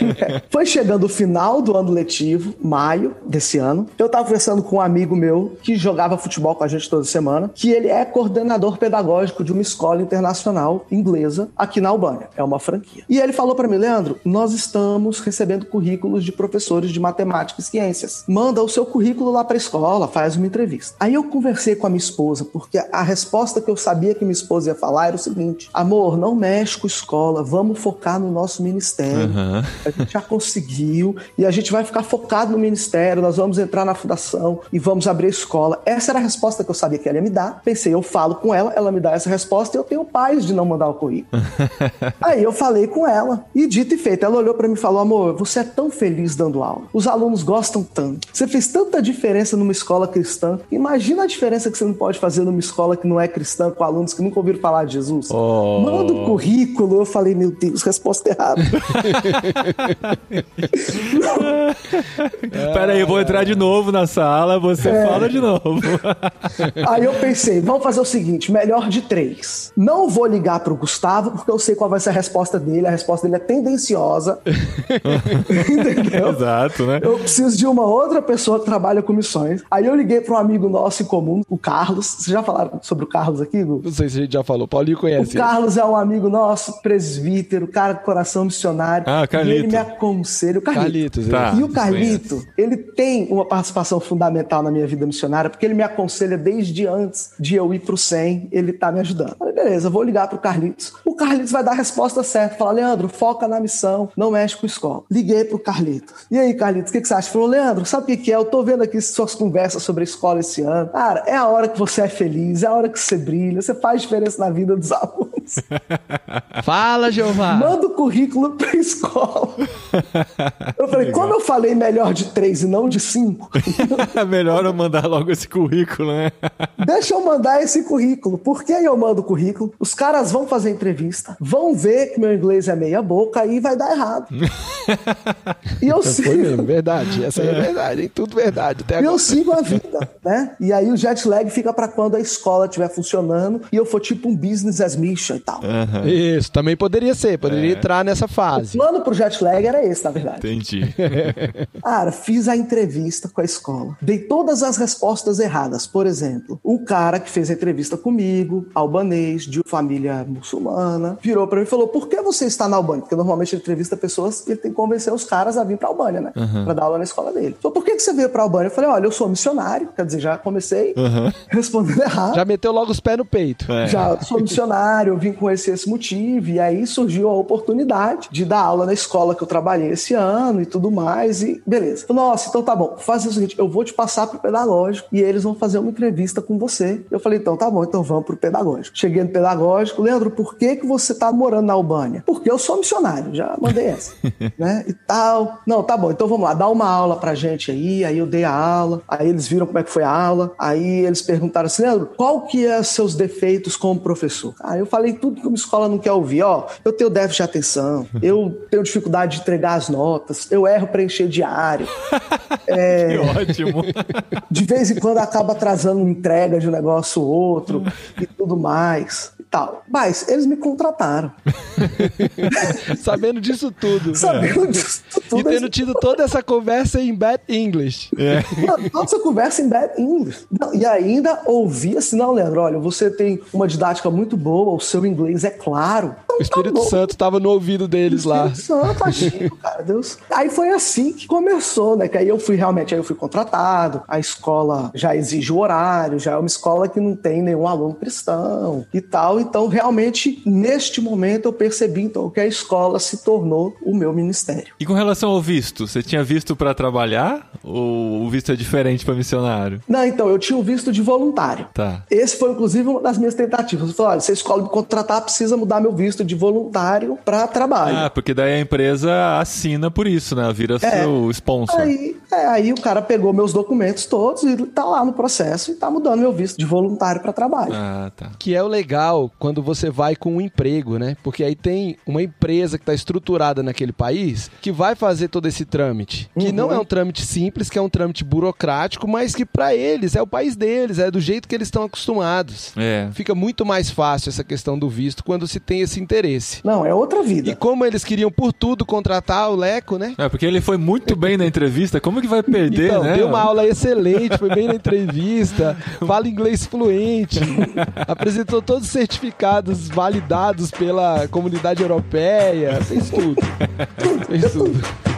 S4: foi chegando o final do ano letivo, maio desse ano. Eu tava conversando com um amigo meu que jogava futebol com a gente toda semana, que ele é coordenador pedagógico de uma escola internacional inglesa aqui na Albânia. É uma franquia. E ele falou para mim, Leandro, nós estamos recebendo currículos de professores de matemática e ciências. Manda o seu currículo lá para a escola, faz uma entrevista. Aí eu conversei com a minha esposa, porque a resposta que eu sabia que minha esposa ia falar era o seguinte: amor, não mexe com escola, vamos focar no nosso ministério.
S2: Aham.
S4: A gente já conseguiu e a gente vai ficar focado no ministério. Nós vamos entrar na fundação e vamos abrir a escola. Essa era a resposta que eu sabia que ela ia me dar. Pensei, eu falo com ela, ela me dá essa resposta e eu tenho paz de não mandar o currículo. Aí eu falei com ela e dito e feito, ela olhou pra mim e falou: "Amor, você é tão feliz dando aula. Os alunos gostam tanto. Você fez tanta diferença numa escola cristã. Imagina a diferença que você não pode fazer numa escola que não é cristã com alunos que nunca ouviram falar de Jesus.
S2: Oh.
S4: Manda o currículo". Eu falei: "Meu Deus, resposta errada".
S2: Pera aí, eu vou entrar de novo na sala, você
S4: É.
S2: fala de novo.
S4: Aí eu pensei, vamos fazer o seguinte, melhor de três. Não vou ligar pro Gustavo, porque eu sei qual vai ser a resposta dele. A resposta dele é tendenciosa. Entendeu?
S2: Exato, né?
S4: Eu preciso de uma outra pessoa que trabalha com missões. Aí eu liguei para um amigo nosso em comum, o Carlos. Vocês já falaram sobre o Carlos aqui, Gu?
S3: Não sei se a gente já falou. Paulinho
S4: O
S3: conhece. ele.
S4: Carlos é um amigo nosso, presbítero, cara de coração missionário.
S2: Ah,
S4: e
S2: Carlito.
S4: ele me aconselha. O Carlito.
S3: Carlitos.
S2: Tá.
S4: E o Carlito, ele tem uma participação fundamental na minha vida missionária, porque ele me aconselha desde antes de eu ir pro 100, ele tá me ajudando. Falei, beleza, vou ligar pro Carlitos. O Carlitos vai dar a resposta certa. Fala, Leandro, foca na missão, não mexe com escola. Liguei pro Carlitos. E aí, Carlitos, o que, que você acha? Falou, Leandro, sabe o que, que é? Eu tô vendo aqui suas conversas sobre a escola esse ano. Cara, é a hora que você é feliz, é a hora que você brilha, você faz diferença na vida dos alunos.
S3: Fala, Jeová.
S4: Manda o currículo pra escola. Eu falei, como eu falei melhor de três e não de cinco,
S2: É melhor eu mandar logo esse currículo, né?
S4: deixa eu mandar esse currículo. Porque aí eu mando o currículo, os caras vão fazer entrevista, vão ver que meu inglês é meia boca e vai dar errado. E eu
S3: Foi
S4: sigo,
S3: mesmo, verdade. Essa aí é verdade, hein? Tudo verdade. Até
S4: e
S3: agora.
S4: eu sigo a vida, né? E aí o jet lag fica pra quando a escola estiver funcionando e eu for tipo um business as mission e tal.
S3: Isso, também poderia ser. Poderia entrar nessa
S4: O
S3: fase.
S4: plano pro jet lag era esse, na verdade.
S2: Entendi.
S4: Cara, fiz a entrevista com a escola. Dei todas as respostas erradas. Por exemplo, o cara que fez a entrevista comigo, albanês, de família muçulmana, virou pra mim e falou: Por que você está na Albânia? Porque normalmente ele entrevista pessoas e ele tem que convencer os caras a vir pra Albânia, né? Pra dar aula na escola dele. Falou: Por que que você veio pra Albânia? Eu falei: Olha, eu sou missionário. Quer dizer, já comecei respondendo errado.
S3: Já meteu logo os pés no peito.
S2: É.
S4: Já sou missionário, eu vim com esse, esse motivo, e aí surgiu a oportunidade de dar aula na escola que eu trabalhei esse ano e tudo mais, e beleza. Falei, Nossa, então tá bom, faz o seguinte, eu vou te passar pro pedagógico e eles vão fazer uma entrevista com você. Eu falei, então tá bom, então vamos pro pedagógico. Cheguei no pedagógico, Leandro, por que que você tá morando na Albânia? Porque eu sou missionário, já mandei essa, né, e tal. Não, tá bom, então vamos lá, dá uma aula pra gente aí, aí eu dei a aula, aí eles viram como é que foi a aula, aí eles perguntaram assim, Leandro, qual que é seus defeitos como professor? Aí eu falei tudo que uma escola não quer ouvir, ó, eu tenho déficit de atenção, eu tenho dificuldade de entregar as notas, eu erro preencher diário,
S2: Que ótimo.
S4: de vez em quando acaba atrasando entrega de um negócio ou outro e tudo mais tal. Mas eles me contrataram,
S3: Sabendo disso tudo.
S4: sabendo disso
S3: E
S4: tudo.
S3: tendo
S4: eles-
S3: tido toda essa conversa em bad English.
S4: Não, Toda essa conversa em bad English. Não, e ainda ouvi assim, não, Leandro, olha, você tem uma didática muito boa, o seu inglês é claro. Então,
S3: O Espírito
S4: tá.
S3: Santo tava no ouvido deles lá.
S4: Espírito Santo, agindo, cara, Deus. Aí foi assim que começou, né? Que aí eu fui realmente, aí eu fui contratado, a escola já exige o horário, já é uma escola que não tem nenhum aluno cristão e tal. Então, realmente, neste momento, eu percebi então que a escola se tornou o meu ministério.
S2: E com relação ao visto, você tinha visto pra trabalhar ou o visto é diferente pra missionário?
S4: Não, então, eu tinha o visto de voluntário.
S2: Tá.
S4: Esse foi, inclusive, uma das minhas tentativas. Eu falei, olha, se a escola me contratar, precisa mudar meu visto de voluntário para trabalho.
S2: Ah, porque daí a empresa assina por isso, né? Vira seu sponsor.
S4: Aí, é, aí o cara pegou meus documentos todos e tá lá no processo e tá mudando meu visto de voluntário para trabalho.
S2: Ah, tá.
S3: Que é o legal quando você vai com um emprego, né? Porque aí tem uma empresa que está estruturada naquele país que vai fazer todo esse trâmite. Que
S4: Uhum.
S3: não é um trâmite simples, que é um trâmite burocrático, mas que para eles é o país deles, é do jeito que eles estão acostumados.
S2: É.
S3: Fica muito mais fácil essa questão do visto quando se tem esse interesse.
S4: Não, é outra
S3: E
S4: vida.
S3: como eles queriam por tudo contratar o Leco, né?
S2: É, porque ele foi muito bem na entrevista, como que vai perder,
S3: Então,
S2: né?
S3: deu uma aula excelente, foi bem na entrevista, fala inglês fluente, apresentou todos os certificados validados pela comunidade europeia, fez tudo. Fez tudo.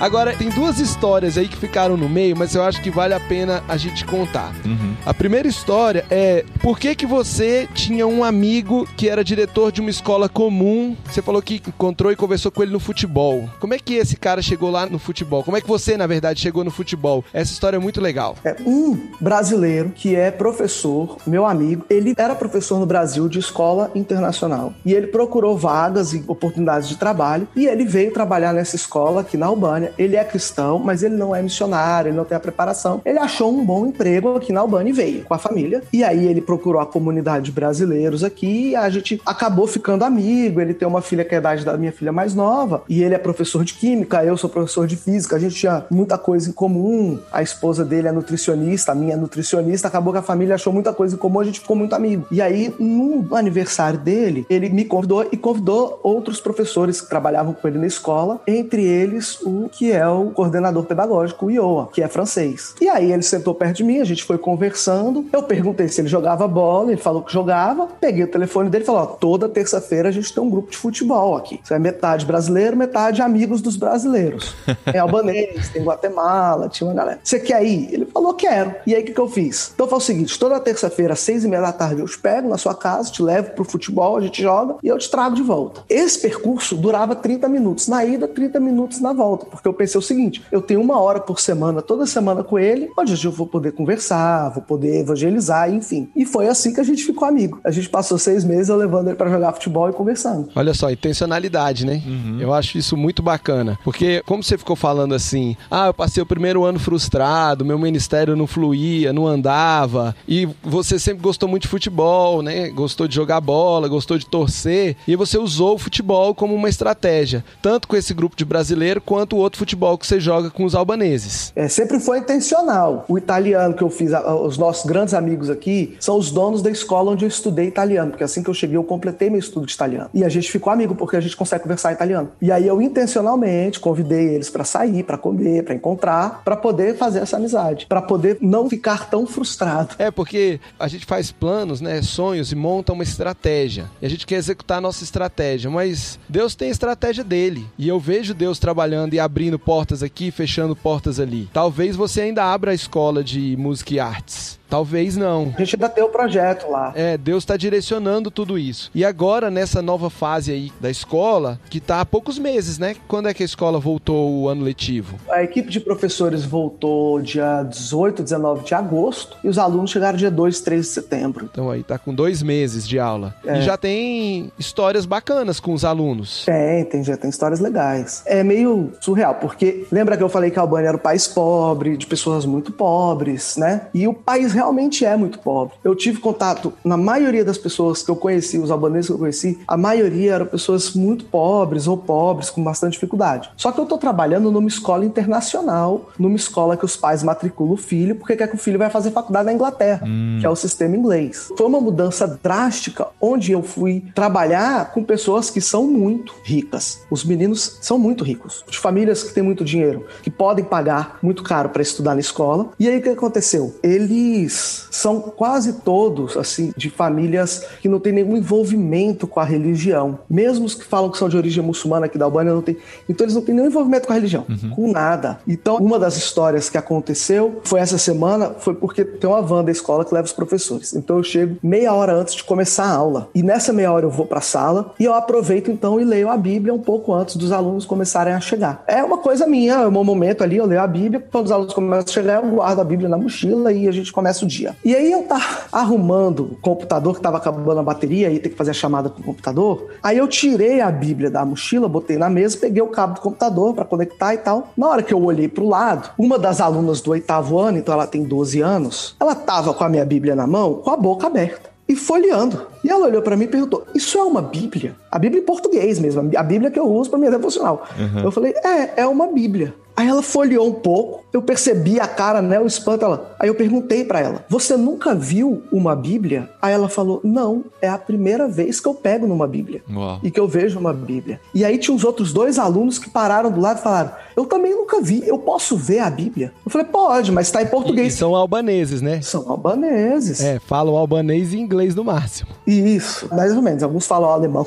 S3: Agora, tem duas histórias aí que ficaram no meio, mas eu acho que vale a pena a gente contar. Uhum. A primeira história é por que que você tinha um amigo que era diretor de uma escola comum? Você falou que encontrou e conversou com ele no futebol. Como é que esse cara chegou lá no futebol? Como é que você, na verdade, chegou no futebol? Essa história é muito legal.
S4: É um brasileiro que é professor, meu amigo, ele era professor no Brasil de escola internacional. E ele procurou vagas e oportunidades de trabalho e ele veio trabalhar nessa escola aqui na Albânia. Ele é cristão, mas ele não é missionário, ele não tem a preparação. Ele achou um bom emprego aqui na Albânia e veio com a família. E aí ele procurou a comunidade de brasileiros aqui a gente acabou ficando amigo. Ele tem uma filha que é a idade da minha filha mais nova e ele é professor de química, eu sou professor de física. A gente tinha muita coisa em comum. A esposa dele é nutricionista, a minha é nutricionista. Acabou que a família achou muita coisa em comum, a gente ficou muito amigo. E aí, no aniversário dele, ele me convidou e convidou outros professores que trabalhavam com ele na escola, entre eles o que é o coordenador pedagógico, o Ioa, que é francês. E aí ele sentou perto de mim, a gente foi conversando. Eu perguntei se ele jogava bola, ele falou que jogava. Peguei o telefone dele e falou: ó, toda terça-feira a gente tem um grupo de futebol aqui. Isso é metade brasileiro, metade amigos dos brasileiros. Tem albanês, tem Guatemala, tinha uma galera. Você quer ir? Ele falou: quero. E aí o que, que eu fiz? Então foi o seguinte: toda terça-feira, às seis e meia da tarde, eu te pego na sua casa, te levo pro futebol, a gente joga e eu te trago de volta. Esse percurso durava 30 minutos na ida, 30 minutos na volta, porque eu pensei o seguinte: eu tenho uma hora por semana, toda semana com ele, onde eu vou poder conversar, vou poder evangelizar, enfim. E foi assim que a gente ficou amigo. A gente passou seis meses eu levando ele para jogar futebol e conversando.
S3: Olha só, intencionalidade, né? Uhum. Eu acho isso muito bacana. Porque, como você ficou falando assim, ah, eu passei o primeiro ano frustrado, meu ministério não fluía, não andava, e você sempre gostou muito de futebol, né? Gostou de jogar bola, gostou de torcer, e você usou o futebol como uma estratégia, tanto com esse grupo de brasileiro quanto o outro futebol que você joga com os albaneses.
S4: É, sempre foi intencional. O italiano que eu fiz, os nossos grandes amigos aqui, são os donos da escola onde eu estudei italiano, porque assim que eu cheguei eu completei meu estudo de italiano. E a gente ficou amigo porque a gente consegue conversar italiano. E aí eu intencionalmente convidei eles para sair, para comer, para encontrar, para poder fazer essa amizade, para poder não ficar tão frustrado.
S3: É, porque a gente faz planos, né, sonhos e monta uma estratégia. E a gente quer executar a nossa estratégia, mas Deus tem a estratégia dele. E eu vejo Deus trabalhando e abrindo portas aqui, fechando portas ali. Talvez você ainda abra a escola de música e artes. Talvez não.
S4: A gente ainda tem o projeto lá.
S3: É, Deus está direcionando tudo isso. E agora, nessa nova fase aí da escola, que tá há poucos meses, né? Quando é que a escola voltou o ano letivo?
S4: A equipe de professores voltou dia 18, 19 de agosto e os alunos chegaram dia 2, 3 de setembro.
S3: Então aí tá com dois meses de aula. É. E já tem histórias bacanas com os alunos.
S4: Tem, tem, já tem histórias legais. É meio surreal, porque lembra que eu falei que a Albânia era um país pobre, de pessoas muito pobres, né? E o país realmente é muito pobre. Eu tive contato, na maioria das pessoas que eu conheci, os albaneses que eu conheci, a maioria eram pessoas muito pobres ou pobres, com bastante dificuldade. Só que eu estou trabalhando numa escola internacional, numa escola que os pais matriculam o filho, porque quer que o filho vai fazer faculdade na Inglaterra, hum. que é o sistema inglês. Foi uma mudança drástica, onde eu fui trabalhar com pessoas que são muito ricas. Os meninos são muito ricos, de famílias que têm muito dinheiro, que podem pagar muito caro para estudar na escola. E aí o que aconteceu? Eles são quase todos, assim, de famílias que não têm nenhum envolvimento com a religião. Mesmo os que falam que são de origem muçulmana aqui da Albânia, não tem. Então eles não têm nenhum envolvimento com a religião, uhum. com nada. Então, uma das histórias que aconteceu foi essa semana, foi porque tem uma van da escola que leva os professores. Então eu chego meia hora antes de começar a aula. E nessa meia hora eu vou para a sala e eu aproveito então e leio a Bíblia um pouco antes dos alunos começarem a chegar. É uma coisa minha, é um momento ali, eu leio a Bíblia, quando os alunos começam a chegar, eu guardo a Bíblia na mochila e a gente começa o dia. E aí eu tava arrumando o computador que tava acabando a bateria e ter que fazer a chamada com o computador. Aí eu tirei a Bíblia da mochila, botei na mesa, peguei o cabo do computador para conectar e tal. Na hora que eu olhei pro lado, uma das alunas do oitavo ano, então ela tem 12 anos, ela tava com a minha Bíblia na mão, com a boca aberta e folheando. E ela olhou para mim e perguntou: Isso é uma Bíblia? A Bíblia em português mesmo, a Bíblia que eu uso para minha devocional. Uhum. Eu falei: É, é uma Bíblia. Aí ela folheou um pouco, eu percebi a cara, né, o espanto. Ela... Aí eu perguntei para ela: Você nunca viu uma Bíblia? Aí ela falou: Não, é a primeira vez que eu pego numa Bíblia Uau. e que eu vejo uma Bíblia. E aí tinha os outros dois alunos que pararam do lado e falaram: Eu também nunca vi, eu posso ver a Bíblia? Eu falei: Pode, mas está em português.
S3: E, e são albaneses, né?
S4: São albaneses.
S3: É, falam albanês e inglês no máximo.
S4: Isso, mais ou menos. Alguns falam alemão.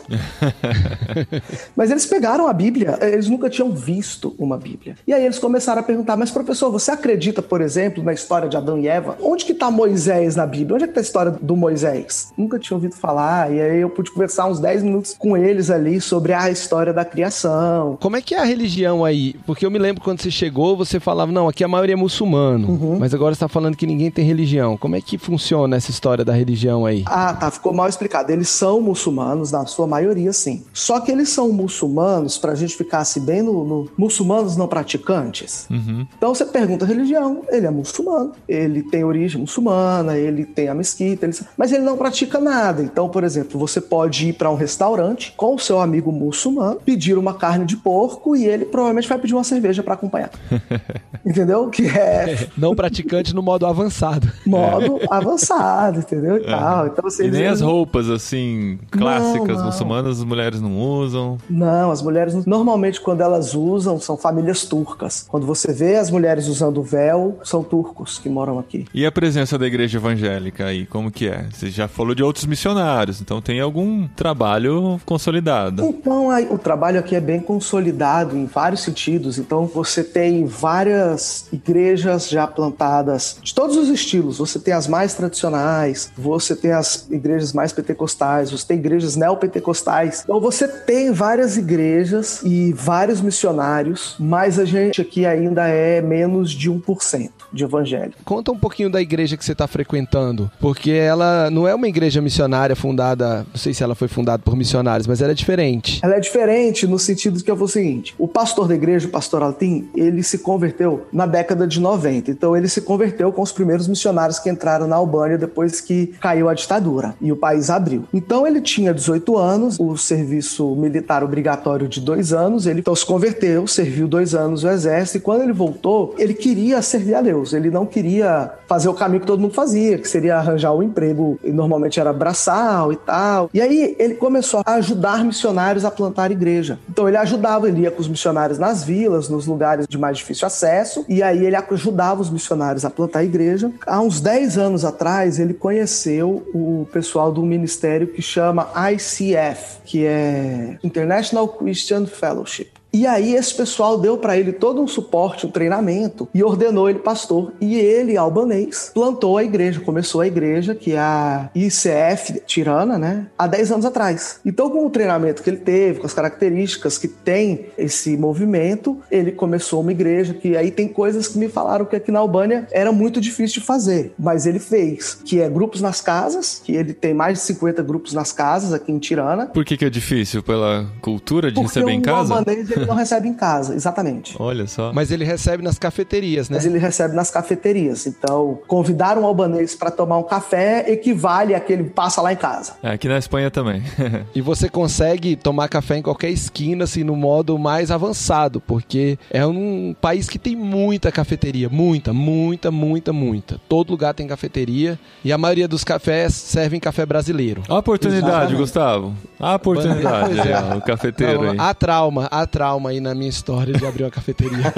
S4: mas eles pegaram a Bíblia, eles nunca tinham visto uma Bíblia. E aí aí eles começaram a perguntar, mas professor, você acredita, por exemplo, na história de Adão e Eva? Onde que tá Moisés na Bíblia? Onde é que tá a história do Moisés? Nunca tinha ouvido falar, e aí eu pude conversar uns 10 minutos com eles ali sobre a história da criação.
S3: Como é que é a religião aí? Porque eu me lembro quando você chegou, você falava, não, aqui a maioria é muçulmano, uhum. mas agora você tá falando que ninguém tem religião. Como é que funciona essa história da religião aí?
S4: Ah, tá, ficou mal explicado. Eles são muçulmanos, na sua maioria, sim. Só que eles são muçulmanos, pra gente ficar assim bem no, no muçulmanos não praticantes. Uhum. Então você pergunta a religião, ele é muçulmano, ele tem origem muçulmana, ele tem a mesquita, ele... mas ele não pratica nada. Então, por exemplo, você pode ir para um restaurante com o seu amigo muçulmano, pedir uma carne de porco e ele provavelmente vai pedir uma cerveja para acompanhar. entendeu? Que é
S3: não praticante no modo avançado.
S4: Modo avançado, entendeu? E, é. tal. Então,
S2: você e nem as roupas assim clássicas não, não. muçulmanas as mulheres não usam.
S4: Não, as mulheres normalmente quando elas usam são famílias turcas. Quando você vê as mulheres usando véu, são turcos que moram aqui.
S2: E a presença da igreja evangélica aí, como que é? Você já falou de outros missionários, então tem algum trabalho consolidado?
S4: Então, o trabalho aqui é bem consolidado em vários sentidos. Então, você tem várias igrejas já plantadas de todos os estilos. Você tem as mais tradicionais, você tem as igrejas mais pentecostais, você tem igrejas neopentecostais. Então, você tem várias igrejas e vários missionários, mas a gente aqui ainda é menos de 1% de evangélico.
S3: Conta um pouquinho da igreja que você está frequentando, porque ela não é uma igreja missionária fundada, não sei se ela foi fundada por missionários, mas ela é diferente.
S4: Ela é diferente no sentido que é o seguinte: o pastor da igreja, o pastor Altim, ele se converteu na década de 90. Então ele se converteu com os primeiros missionários que entraram na Albânia depois que caiu a ditadura e o país abriu. Então ele tinha 18 anos, o serviço militar obrigatório de dois anos, ele então se converteu, serviu dois anos no exército e quando ele voltou, ele queria servir a Deus. Deus. Ele não queria fazer o caminho que todo mundo fazia, que seria arranjar um emprego, e normalmente era braçal e tal. E aí ele começou a ajudar missionários a plantar igreja. Então ele ajudava, ele ia com os missionários nas vilas, nos lugares de mais difícil acesso, e aí ele ajudava os missionários a plantar igreja. Há uns 10 anos atrás, ele conheceu o pessoal do ministério que chama ICF, que é International Christian Fellowship. E aí esse pessoal deu para ele todo um suporte, um treinamento e ordenou ele pastor. E ele, albanês, plantou a igreja, começou a igreja, que é a ICF Tirana, né? Há 10 anos atrás. Então, com o treinamento que ele teve, com as características que tem esse movimento, ele começou uma igreja que aí tem coisas que me falaram que aqui na Albânia era muito difícil de fazer, mas ele fez, que é grupos nas casas, que ele tem mais de 50 grupos nas casas aqui em Tirana.
S2: Por que, que é difícil? Pela cultura de Porque receber em casa?
S4: Albanês, ele não recebe em casa, exatamente.
S2: Olha só.
S3: Mas ele recebe nas cafeterias, né?
S4: Mas ele recebe nas cafeterias. Então, convidar um albanês para tomar um café equivale a que ele passa lá em casa.
S2: É, aqui na Espanha também.
S3: e você consegue tomar café em qualquer esquina, assim, no modo mais avançado, porque é um país que tem muita cafeteria. Muita, muita, muita, muita. Todo lugar tem cafeteria e a maioria dos cafés servem café brasileiro.
S2: A oportunidade, Exatamente. Gustavo. A oportunidade. é, o cafeteiro
S3: Não, aí. A trauma, a trauma trauma aí na minha história de abrir uma cafeteria.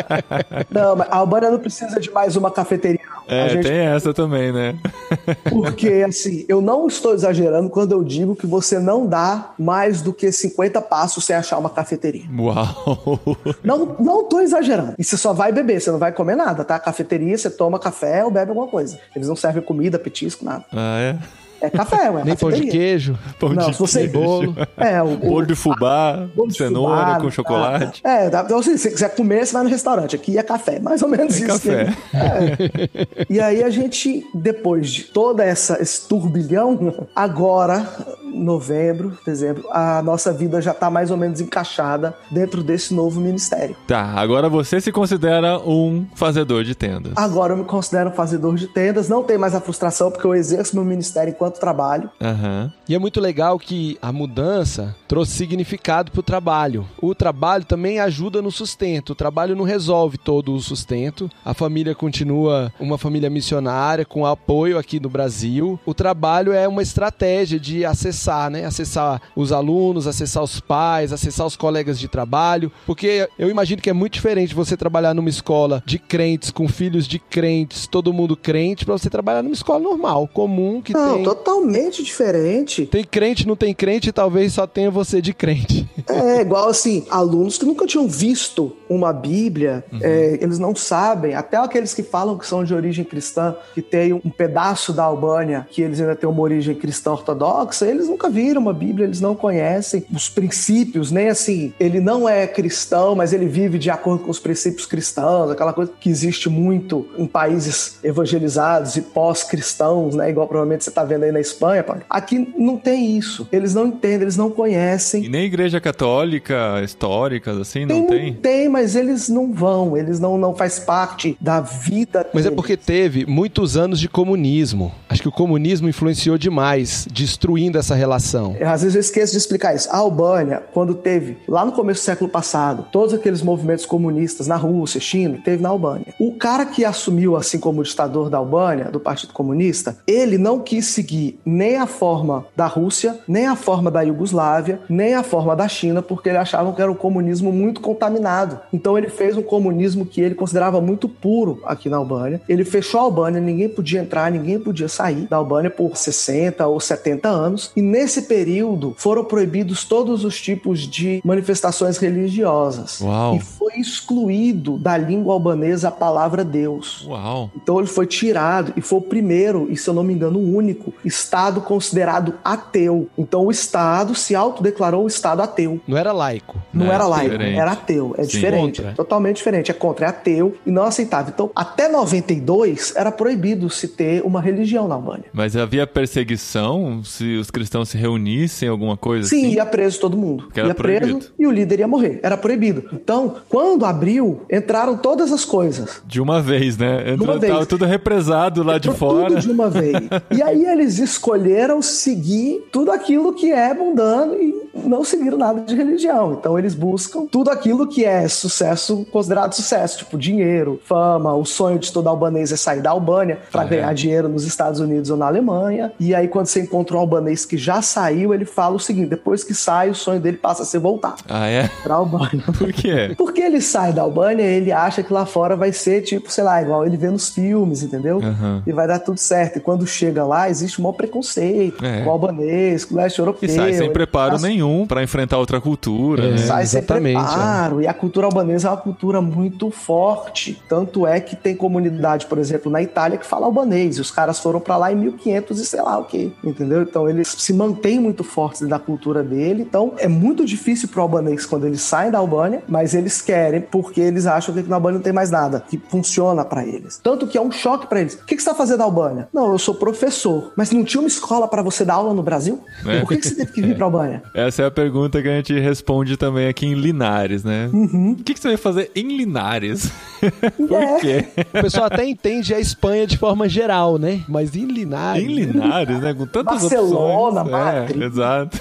S4: não, mas a Albânia não precisa de mais uma cafeteria.
S2: É, gente... tem essa também, né?
S4: Porque, assim, eu não estou exagerando quando eu digo que você não dá mais do que 50 passos sem achar uma cafeteria.
S2: Uau!
S4: Não, não tô exagerando. E você só vai beber, você não vai comer nada, tá? Cafeteria, você toma café ou bebe alguma coisa. Eles não servem comida, petisco, nada.
S2: Ah, é?
S4: É café, ué.
S3: Nem pão de queijo.
S2: Pão
S4: não,
S2: de se você...
S4: bolo.
S2: É, o, bolo de fubá, bolo de cenoura fubá, com chocolate.
S4: Tá. É, então assim, se você quiser comer, você vai no restaurante. Aqui é café, mais ou menos é isso.
S2: Café.
S4: É. E aí a gente, depois de toda essa esse turbilhão, agora novembro, dezembro, a nossa vida já está mais ou menos encaixada dentro desse novo ministério.
S2: Tá, agora você se considera um fazedor de tendas.
S4: Agora eu me considero um fazedor de tendas, não tem mais a frustração porque eu exerço meu ministério enquanto trabalho.
S2: Uhum.
S3: E é muito legal que a mudança trouxe significado para o trabalho. O trabalho também ajuda no sustento. O trabalho não resolve todo o sustento. A família continua uma família missionária com apoio aqui no Brasil. O trabalho é uma estratégia de acessar né? Acessar os alunos, acessar os pais, acessar os colegas de trabalho, porque eu imagino que é muito diferente você trabalhar numa escola de crentes com filhos de crentes, todo mundo crente, para você trabalhar numa escola normal, comum que
S4: Não,
S3: tem
S4: totalmente diferente.
S3: tem crente, não tem crente, e talvez só tenha você de crente.
S4: É igual assim, alunos que nunca tinham visto uma Bíblia, é, eles não sabem, até aqueles que falam que são de origem cristã, que tem um pedaço da Albânia, que eles ainda têm uma origem cristã ortodoxa, eles nunca viram uma Bíblia, eles não conhecem os princípios, nem assim, ele não é cristão, mas ele vive de acordo com os princípios cristãos, aquela coisa que existe muito em países evangelizados e pós-cristãos, né? Igual provavelmente você está vendo aí na Espanha. Aqui não tem isso. Eles não entendem, eles não conhecem.
S2: E nem igreja católica, histórica, assim, não tem?
S4: Tem, mas eles não vão, eles não, não faz parte da vida.
S3: Mas é porque teve muitos anos de comunismo. Acho que o comunismo influenciou demais, destruindo essa relação.
S4: Às vezes eu esqueço de explicar isso. A Albânia, quando teve, lá no começo do século passado, todos aqueles movimentos comunistas na Rússia, China, teve na Albânia. O cara que assumiu, assim como ditador da Albânia, do Partido Comunista, ele não quis seguir nem a forma da Rússia, nem a forma da Iugoslávia, nem a forma da China, porque ele achava que era um comunismo muito contaminado. Então ele fez um comunismo que ele considerava muito puro aqui na Albânia. Ele fechou a Albânia, ninguém podia entrar, ninguém podia sair da Albânia por 60 ou 70 anos. E nesse período foram proibidos todos os tipos de manifestações religiosas.
S2: Uau.
S4: E foi excluído da língua albanesa a palavra Deus.
S2: Uau.
S4: Então ele foi tirado e foi o primeiro, e se eu não me engano, o único Estado considerado ateu. Então o Estado se autodeclarou o Estado ateu.
S3: Não era laico.
S4: Não
S2: É,
S4: era laico,
S2: diferente.
S4: era ateu. É
S2: Sim.
S4: diferente.
S3: Contra.
S4: Totalmente diferente. É contra, é ateu e não aceitável. Então, até 92 era proibido se ter uma religião na Albânia.
S2: Mas havia perseguição se os cristãos se reunissem, alguma coisa
S4: Sim,
S2: assim?
S4: ia preso todo mundo.
S2: Era
S4: ia preso
S2: proibido.
S4: e o líder ia morrer. Era proibido. Então, quando abriu, entraram todas as coisas.
S2: De uma vez, né? Entrou,
S4: uma vez.
S2: Tava tudo represado lá de
S4: Entrou
S2: fora.
S4: Tudo de uma vez. E aí eles escolheram seguir tudo aquilo que é mundano e não seguiram nada de religião. Então eles buscam tudo aquilo que é sucesso, considerado sucesso, tipo dinheiro, fama, o sonho de todo albanês é sair da Albânia para
S2: É.
S4: ganhar dinheiro nos Estados Unidos ou na Alemanha. E aí quando você encontra um albanês que já saiu, ele fala o seguinte: depois que sai, o sonho dele passa a ser voltar
S2: Ah, é?
S4: pra Albânia.
S2: Por quê?
S4: Porque ele sai da Albânia, ele acha que lá fora vai ser tipo, sei lá, igual ele vê nos filmes, entendeu?
S2: Aham.
S4: E vai dar tudo certo. E quando chega lá, existe um maior preconceito
S2: É.
S4: com o albanês, com o leste europeu.
S2: E sai sem preparo nenhum pra enfrentar outra cultura,
S3: É.
S2: né?
S4: Sai sem
S3: Exatamente,
S4: preparo. E a cultura albanesa é uma cultura muito forte. Tanto é que tem comunidade, por exemplo, na Itália que fala albanês. E os caras foram pra lá em 1500 e sei lá o quê. Entendeu? Então eles se mantêm muito fortes da cultura dele. Então é muito difícil pro albanês quando eles saem da Albânia, mas eles querem porque eles acham que aqui na Albânia não tem mais nada que funciona pra eles. Tanto que é um choque pra eles. O que, que você tá fazendo na Albânia? Não, eu sou professor. Mas não tinha uma escola pra você dar aula no Brasil?
S2: É.
S4: Por que, que você teve que vir pra Albânia?
S2: Essa é a pergunta que a gente responde também aqui em Linares, né?
S4: Uhum.
S2: O que, que você vai fazer em Linares? Por
S4: É.
S2: quê?
S3: O pessoal até entende a Espanha de forma geral, né? Mas em Linares.
S2: Em Linares, né? Com tantas
S4: Barcelona,
S2: opções.
S4: Madrid.
S2: É, exato.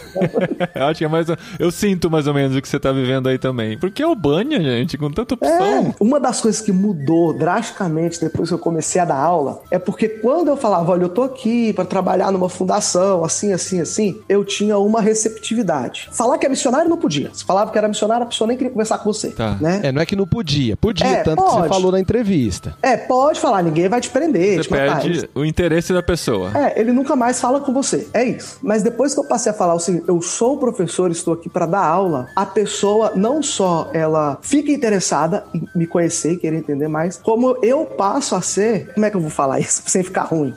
S2: eu acho que é mais. Eu sinto mais ou menos o que você tá vivendo aí também. Porque é Albânia, gente, com tanta opção.
S4: É, uma das coisas que mudou drasticamente depois que eu comecei a dar aula é porque quando eu falava, olha, eu tô aqui para trabalhar numa fundação, assim, assim, assim, eu tinha uma receptividade. Falar que é missionário não podia. Se falava que era missionário, a pessoa nem queria conversar com você,
S2: Tá.
S4: né?
S3: É, não é que não podia. Podia,
S4: É,
S3: tanto que você
S4: pode.
S3: falou na entrevista.
S4: É, pode falar, ninguém vai te prender,
S2: Você
S4: te matar.
S2: perde
S4: Eles-
S2: o interesse da pessoa.
S4: É, ele nunca mais fala com você. É isso. Mas depois que eu passei a falar o seguinte, eu sou o professor, estou aqui para dar aula, a pessoa não só ela fica interessada em me conhecer, querer entender mais, como eu passo a ser, como é que eu vou falar isso sem ficar ruim?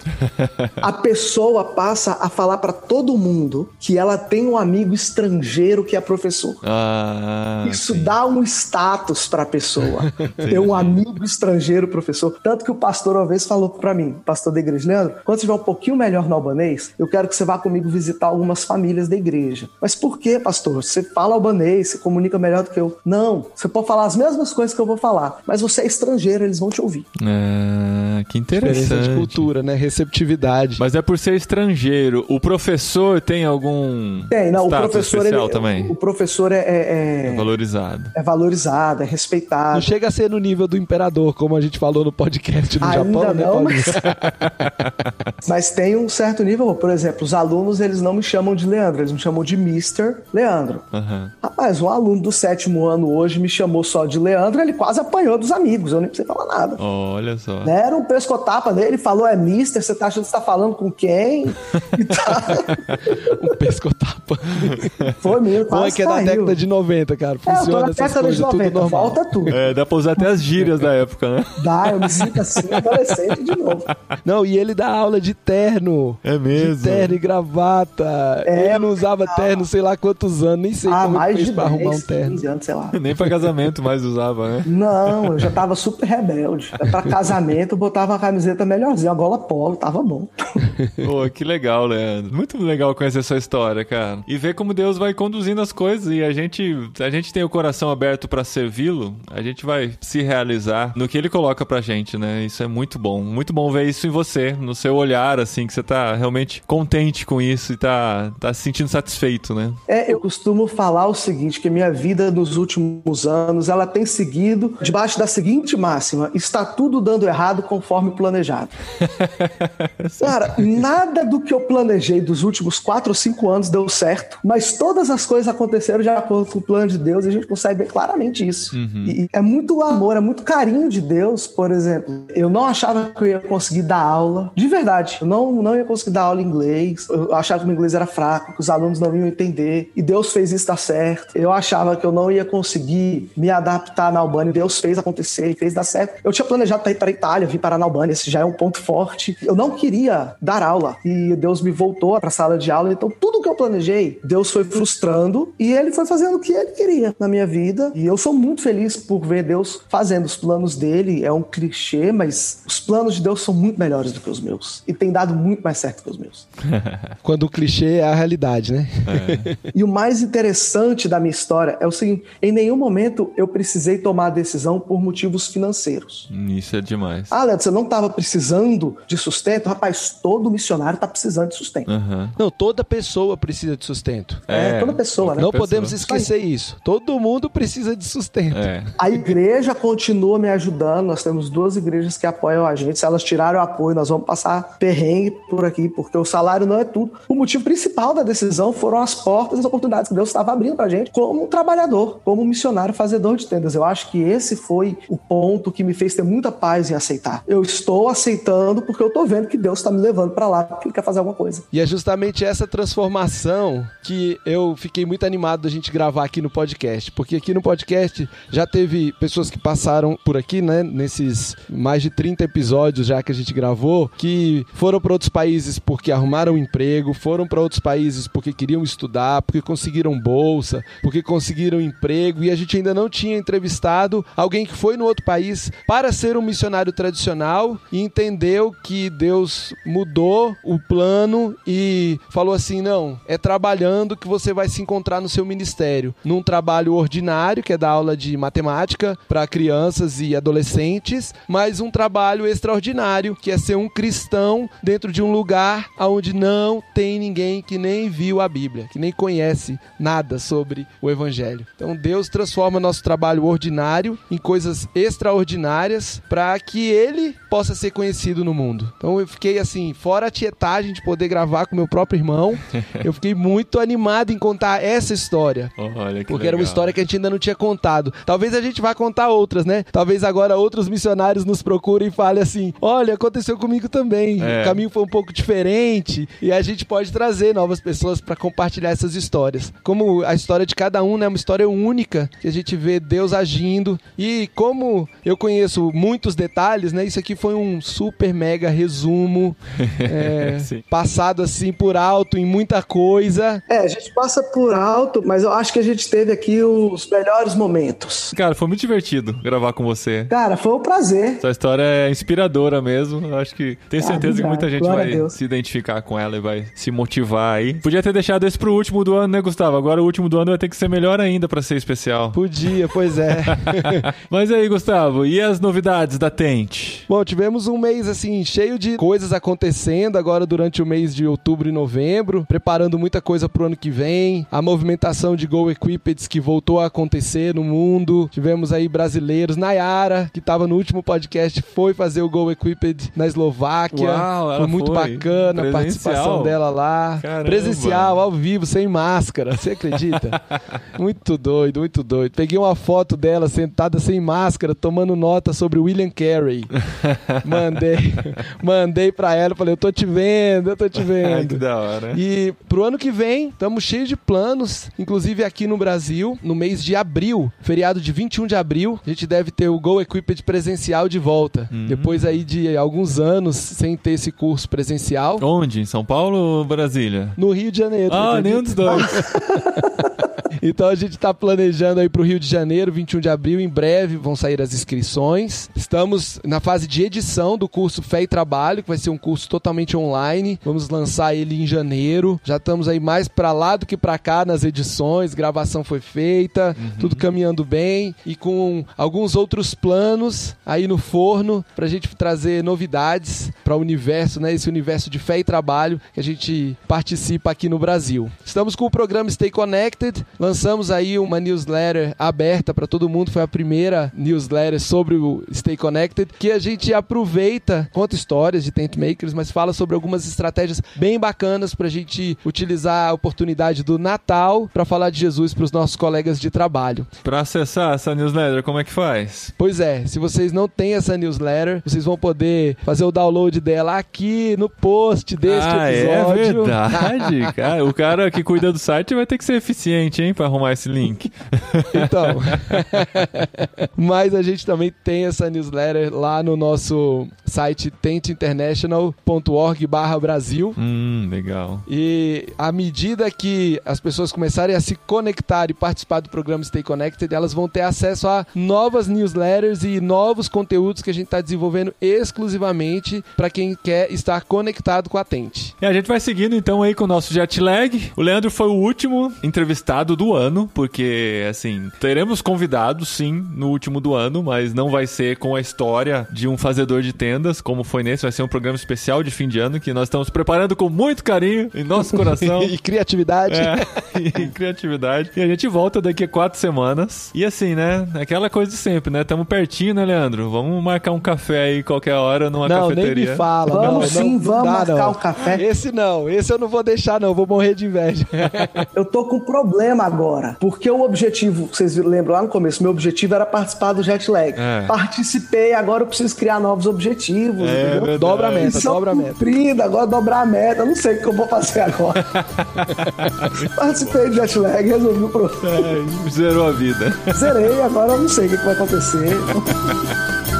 S4: A pessoa passa a falar para todo mundo que ela tem um amigo estrangeiro que é professor.
S2: Ah.
S4: Isso
S2: sim.
S4: dá um status pra pessoa. Ter um amigo estrangeiro professor. Tanto que o pastor uma vez falou pra mim, pastor da igreja, Leandro, quando você estiver um pouquinho melhor no albanês, eu quero que você vá comigo visitar algumas famílias da igreja. Mas por que, pastor? Você fala albanês, você comunica melhor do que eu. Não, você pode falar as mesmas coisas que eu vou falar, mas você é estrangeiro, eles vão te ouvir.
S2: Ah, que
S3: Diferença
S2: interessante.
S3: de cultura, né? Receptividade.
S2: Mas é por ser estrangeiro. O professor tem algum
S4: Tem, não, o professor
S2: especial
S4: ele-
S2: também?
S4: O professor é, é-
S2: É
S4: é-
S2: valorizado.
S4: é valorizado, é
S3: Não
S4: respeitado.
S3: chega a ser no nível do do imperador, como a gente falou no podcast no
S4: Ainda
S3: Japão, né,
S4: não,
S3: Paulinho?
S4: mas... mas tem um certo nível. Por exemplo, os alunos eles não me chamam de Leandro, eles me chamam de Mr. Leandro.
S2: Aham.
S4: Rapaz, um aluno do sétimo ano hoje me chamou só de Leandro, ele quase apanhou dos amigos, eu nem precisei falar nada.
S2: Olha só.
S4: Né, Era um pescotapa dele, falou, é Mister, você tá achando que você tá falando com quem? E tá.
S3: um pescotapa.
S4: Foi mesmo,
S3: é
S4: quase
S3: que é da década de 90, cara.
S4: É, eu tô
S3: Funciona
S4: na
S3: essas
S4: década de
S3: coisas, tudo
S4: 90,
S3: normal.
S4: volta tudo.
S2: É, dá pra usar até as gírias da época, né?
S4: Dá, eu me sinto assim, adolescente de novo.
S3: Não, e ele dá aula de terno.
S2: É mesmo.
S3: De terno e gravata.
S4: É,
S3: ele não usava terno sei lá quantos anos, nem sei
S4: Ah,
S3: como ele
S4: mais
S3: fez
S4: de
S3: pra arrumar um
S4: 10,
S3: terno.
S4: 15 anos, sei lá.
S2: Nem pra casamento mais usava, né?
S4: Não, eu já tava super rebelde. Pra casamento, eu botava uma camiseta melhorzinha, uma gola polo, tava bom.
S2: Pô, que legal, Leandro. Muito legal conhecer sua história, cara. E ver como Deus vai conduzindo as coisas e a gente, a gente tem o coração aberto pra servi-lo, a gente vai se realizar no que ele coloca pra gente, né? Isso é muito bom. Muito bom ver isso em você, no seu olhar, assim, que você tá realmente contente com isso e tá, tá se sentindo satisfeito, né?
S4: É, eu costumo falar o seguinte, que minha vida nos últimos anos, ela tem seguido debaixo da seguinte máxima, está tudo dando errado conforme planejado. Cara, nada do que eu planejei dos últimos quatro ou cinco anos deu certo, mas todas as coisas aconteceram de acordo com o plano de Deus e a gente consegue ver claramente isso. E, e é muito amor, é muito carinho de Deus, por exemplo. Eu não achava que eu ia conseguir dar aula, de verdade. Eu não, não ia conseguir dar aula em inglês. Eu achava que o inglês era fraco, que os alunos não iam entender. E Deus fez isso dar certo. Eu achava que eu não ia conseguir me adaptar na Albânia. Deus fez acontecer e fez dar certo. Eu tinha planejado para ir para a Itália, vir parar na Albânia. Esse já é um ponto forte. Eu não queria dar aula. E Deus me voltou para a sala de aula. Então, tudo que eu planejei, Deus foi frustrando. E Ele foi fazendo o que Ele queria na minha vida. E eu sou muito feliz por ver Deus fazendo os planos dele. É um clichê, mas os planos de Deus são muito melhores do que os meus. E tem dado muito mais certo que os meus.
S3: Quando o clichê é a realidade, né?
S4: E o mais interessante da minha história é o seguinte: em nenhum momento eu precisei tomar a decisão por motivos financeiros.
S2: Isso é demais.
S4: Ah, Leandro, você não estava precisando de sustento? Rapaz, todo missionário está precisando de sustento.
S2: Aham.
S3: Não, toda pessoa precisa de sustento.
S4: É, toda pessoa, né?
S3: Não
S2: pessoa.
S3: podemos esquecer isso. Todo mundo precisa de sustento.
S2: É.
S4: A igreja continua me ajudando. Nós temos duas igrejas que apoiam a gente. Se elas tirarem o apoio, nós vamos passar perrengue por aqui, porque o salário não é tudo. O motivo principal da decisão foram as portas e as oportunidades que Deus estava abrindo pra gente como um trabalhador, como um missionário fazedor de tendas. Eu acho que esse foi o ponto que me fez ter muita paz em aceitar. Eu estou aceitando porque eu tô vendo que Deus está me levando para lá porque ele quer fazer alguma coisa.
S3: E é justamente essa transformação que eu fiquei muito animado da gente gravar aqui no podcast. Porque aqui no podcast já teve pessoas que passaram por aqui, né? Nesses mais de 30 episódios já que a gente gravou, que foram para outros países porque arrumaram um emprego, foram para outros países porque queriam estudar, porque conseguiram bolsa, porque conseguiram emprego. E a gente ainda não tinha entrevistado alguém que foi no outro país para ser um missionário tradicional e entendeu que Deus mudou o plano e falou assim: não, é trabalhando que você vai se encontrar no seu ministério. Num trabalho ordinário, que é dar aula de matemática para crianças e adolescentes, mas um trabalho extraordinário, que é ser um cristão dentro de um lugar onde não tem ninguém que nem viu a Bíblia, que nem conhece nada sobre o Evangelho. Então Deus transforma nosso trabalho ordinário em coisas extraordinárias para que Ele possa ser conhecido no mundo. Então eu fiquei assim, fora a tietagem de poder gravar com meu próprio irmão, eu fiquei muito animado em contar essa história.
S2: Olha que
S3: Porque era uma
S2: legal.
S3: história que a gente ainda não tinha contado. Talvez a gente vá contar outras, né? Talvez agora outros missionários nos procurem e falem assim: olha, aconteceu comigo também.
S2: É.
S3: O caminho foi um pouco diferente. E a gente pode trazer novas pessoas para compartilhar essas histórias. Como a história de cada um, né? Uma história única, que a gente vê Deus agindo. E como eu conheço muitos detalhes, né? Isso aqui foi um super mega resumo. é, passado assim por alto em muita coisa.
S4: É, a gente passa por alto, mas eu acho que a gente teve aqui os melhores momentos.
S2: Cara, foi muito divertido gravar com você.
S4: Cara, foi um prazer.
S2: Sua história é inspiradora mesmo. Eu acho que tenho
S4: Ah,
S2: certeza que muita gente
S4: Glória
S2: vai se identificar com ela e vai se motivar aí. Podia ter deixado esse pro último do ano, né, Gustavo? Agora o último do ano vai ter que ser melhor ainda pra ser especial.
S3: Podia, pois é.
S2: Mas aí, Gustavo, e as novidades da Tente?
S3: Bom, tivemos um mês assim cheio de coisas acontecendo agora durante o mês de outubro e novembro, preparando muita coisa pro ano que vem. A movimentação de Go Equipped que voltou a acontecer no mundo. Tivemos aí brasileiros Beijos. Nayara, que tava no último podcast, foi fazer o Go Equipped na Eslováquia.
S2: Uau,
S3: foi muito
S2: foi.
S3: bacana a participação dela lá.
S2: Caramba.
S3: Presencial, ao vivo, sem máscara. Você acredita? muito doido, muito doido. Peguei uma foto dela sentada sem máscara, tomando nota sobre William Carey. mandei, mandei pra ela, falei, eu tô te vendo, eu tô te
S2: Ai, que
S3: vendo.
S2: da hora.
S3: E pro ano que vem, estamos cheios de planos, inclusive aqui no Brasil, no mês de abril, feriado de 21 de abril, a gente deve ter o Go Equipped presencial de volta.
S2: Hum.
S3: Depois aí de alguns anos sem ter esse curso presencial.
S2: Onde? Em São Paulo ou Brasília?
S3: No Rio de Janeiro.
S2: Ah, nenhum dos dois.
S3: Então a gente tá planejando aí pro Rio de Janeiro, 21 de abril, em breve vão sair as inscrições. Estamos na fase de edição do curso Fé e Trabalho, que vai ser um curso totalmente online. Vamos lançar ele em janeiro. Já estamos aí mais pra lá do que pra cá nas edições, gravação foi feita, tudo caminhando bem e com alguns outros planos aí no forno pra gente trazer novidades para o universo, né, esse universo de fé e trabalho que a gente participa aqui no Brasil. Estamos com o programa Stay Connected, lançamos aí uma newsletter aberta para todo mundo, foi a primeira newsletter sobre o Stay Connected, que a gente aproveita, conta histórias de tent makers, mas fala sobre algumas estratégias bem bacanas para a gente utilizar a oportunidade do Natal para falar de Jesus para os nossos colegas de trabalho.
S2: Pra acessar essa newsletter, como é que faz?
S3: Pois é, se vocês não têm essa newsletter, vocês vão poder fazer o download dela aqui no post deste
S2: ah,
S3: episódio.
S2: é verdade, cara. O cara que cuida do site vai ter que ser eficiente, hein, pra arrumar esse link.
S3: Então, mas a gente também tem essa newsletter lá no nosso site tentinternational.org barra Brasil.
S2: Hum, legal.
S3: E à medida que as pessoas começarem a se conectar e participar do programa Stay Connected, elas vão ter acesso a novas newsletters e novos conteúdos que a gente está desenvolvendo exclusivamente para quem quer estar conectado com a Tente.
S2: E a gente vai seguindo então aí com o nosso jet lag. O Leandro foi o último entrevistado do ano, porque assim, teremos convidados sim no último do ano, mas não vai ser com a história de um fazedor de tendas, como foi nesse, vai ser um programa especial de fim de ano que nós estamos preparando com muito carinho em nosso coração.
S3: e criatividade.
S2: É, e criatividade. E a gente volta daqui a quatro semanas. E assim, né? Aquela coisa de sempre, né? Tamo pertinho, né, Leandro? Vamos marcar um café aí qualquer hora numa
S3: Não, nem
S2: cafeteria.
S3: me fala.
S4: Vamos
S3: não,
S4: sim,
S3: não,
S4: vamos
S3: dá,
S4: marcar
S3: não.
S4: o café.
S3: Esse não, esse eu não vou deixar, não. Vou morrer de inveja.
S4: Eu tô com problema agora, porque o objetivo, vocês lembram lá no começo, meu objetivo era participar do jet lag.
S2: É.
S4: Participei, agora eu preciso criar novos objetivos,
S2: É,
S4: entendeu?
S2: verdade.
S3: dobra a meta,
S4: Missão
S3: dobra a meta.
S4: cumprida, agora dobrar a meta. Eu não sei o que eu vou fazer agora. Participei do jet lag, resolvi o problema.
S2: É, zerou a vida.
S4: Zerei, agora eu não sei o que vai acontecer.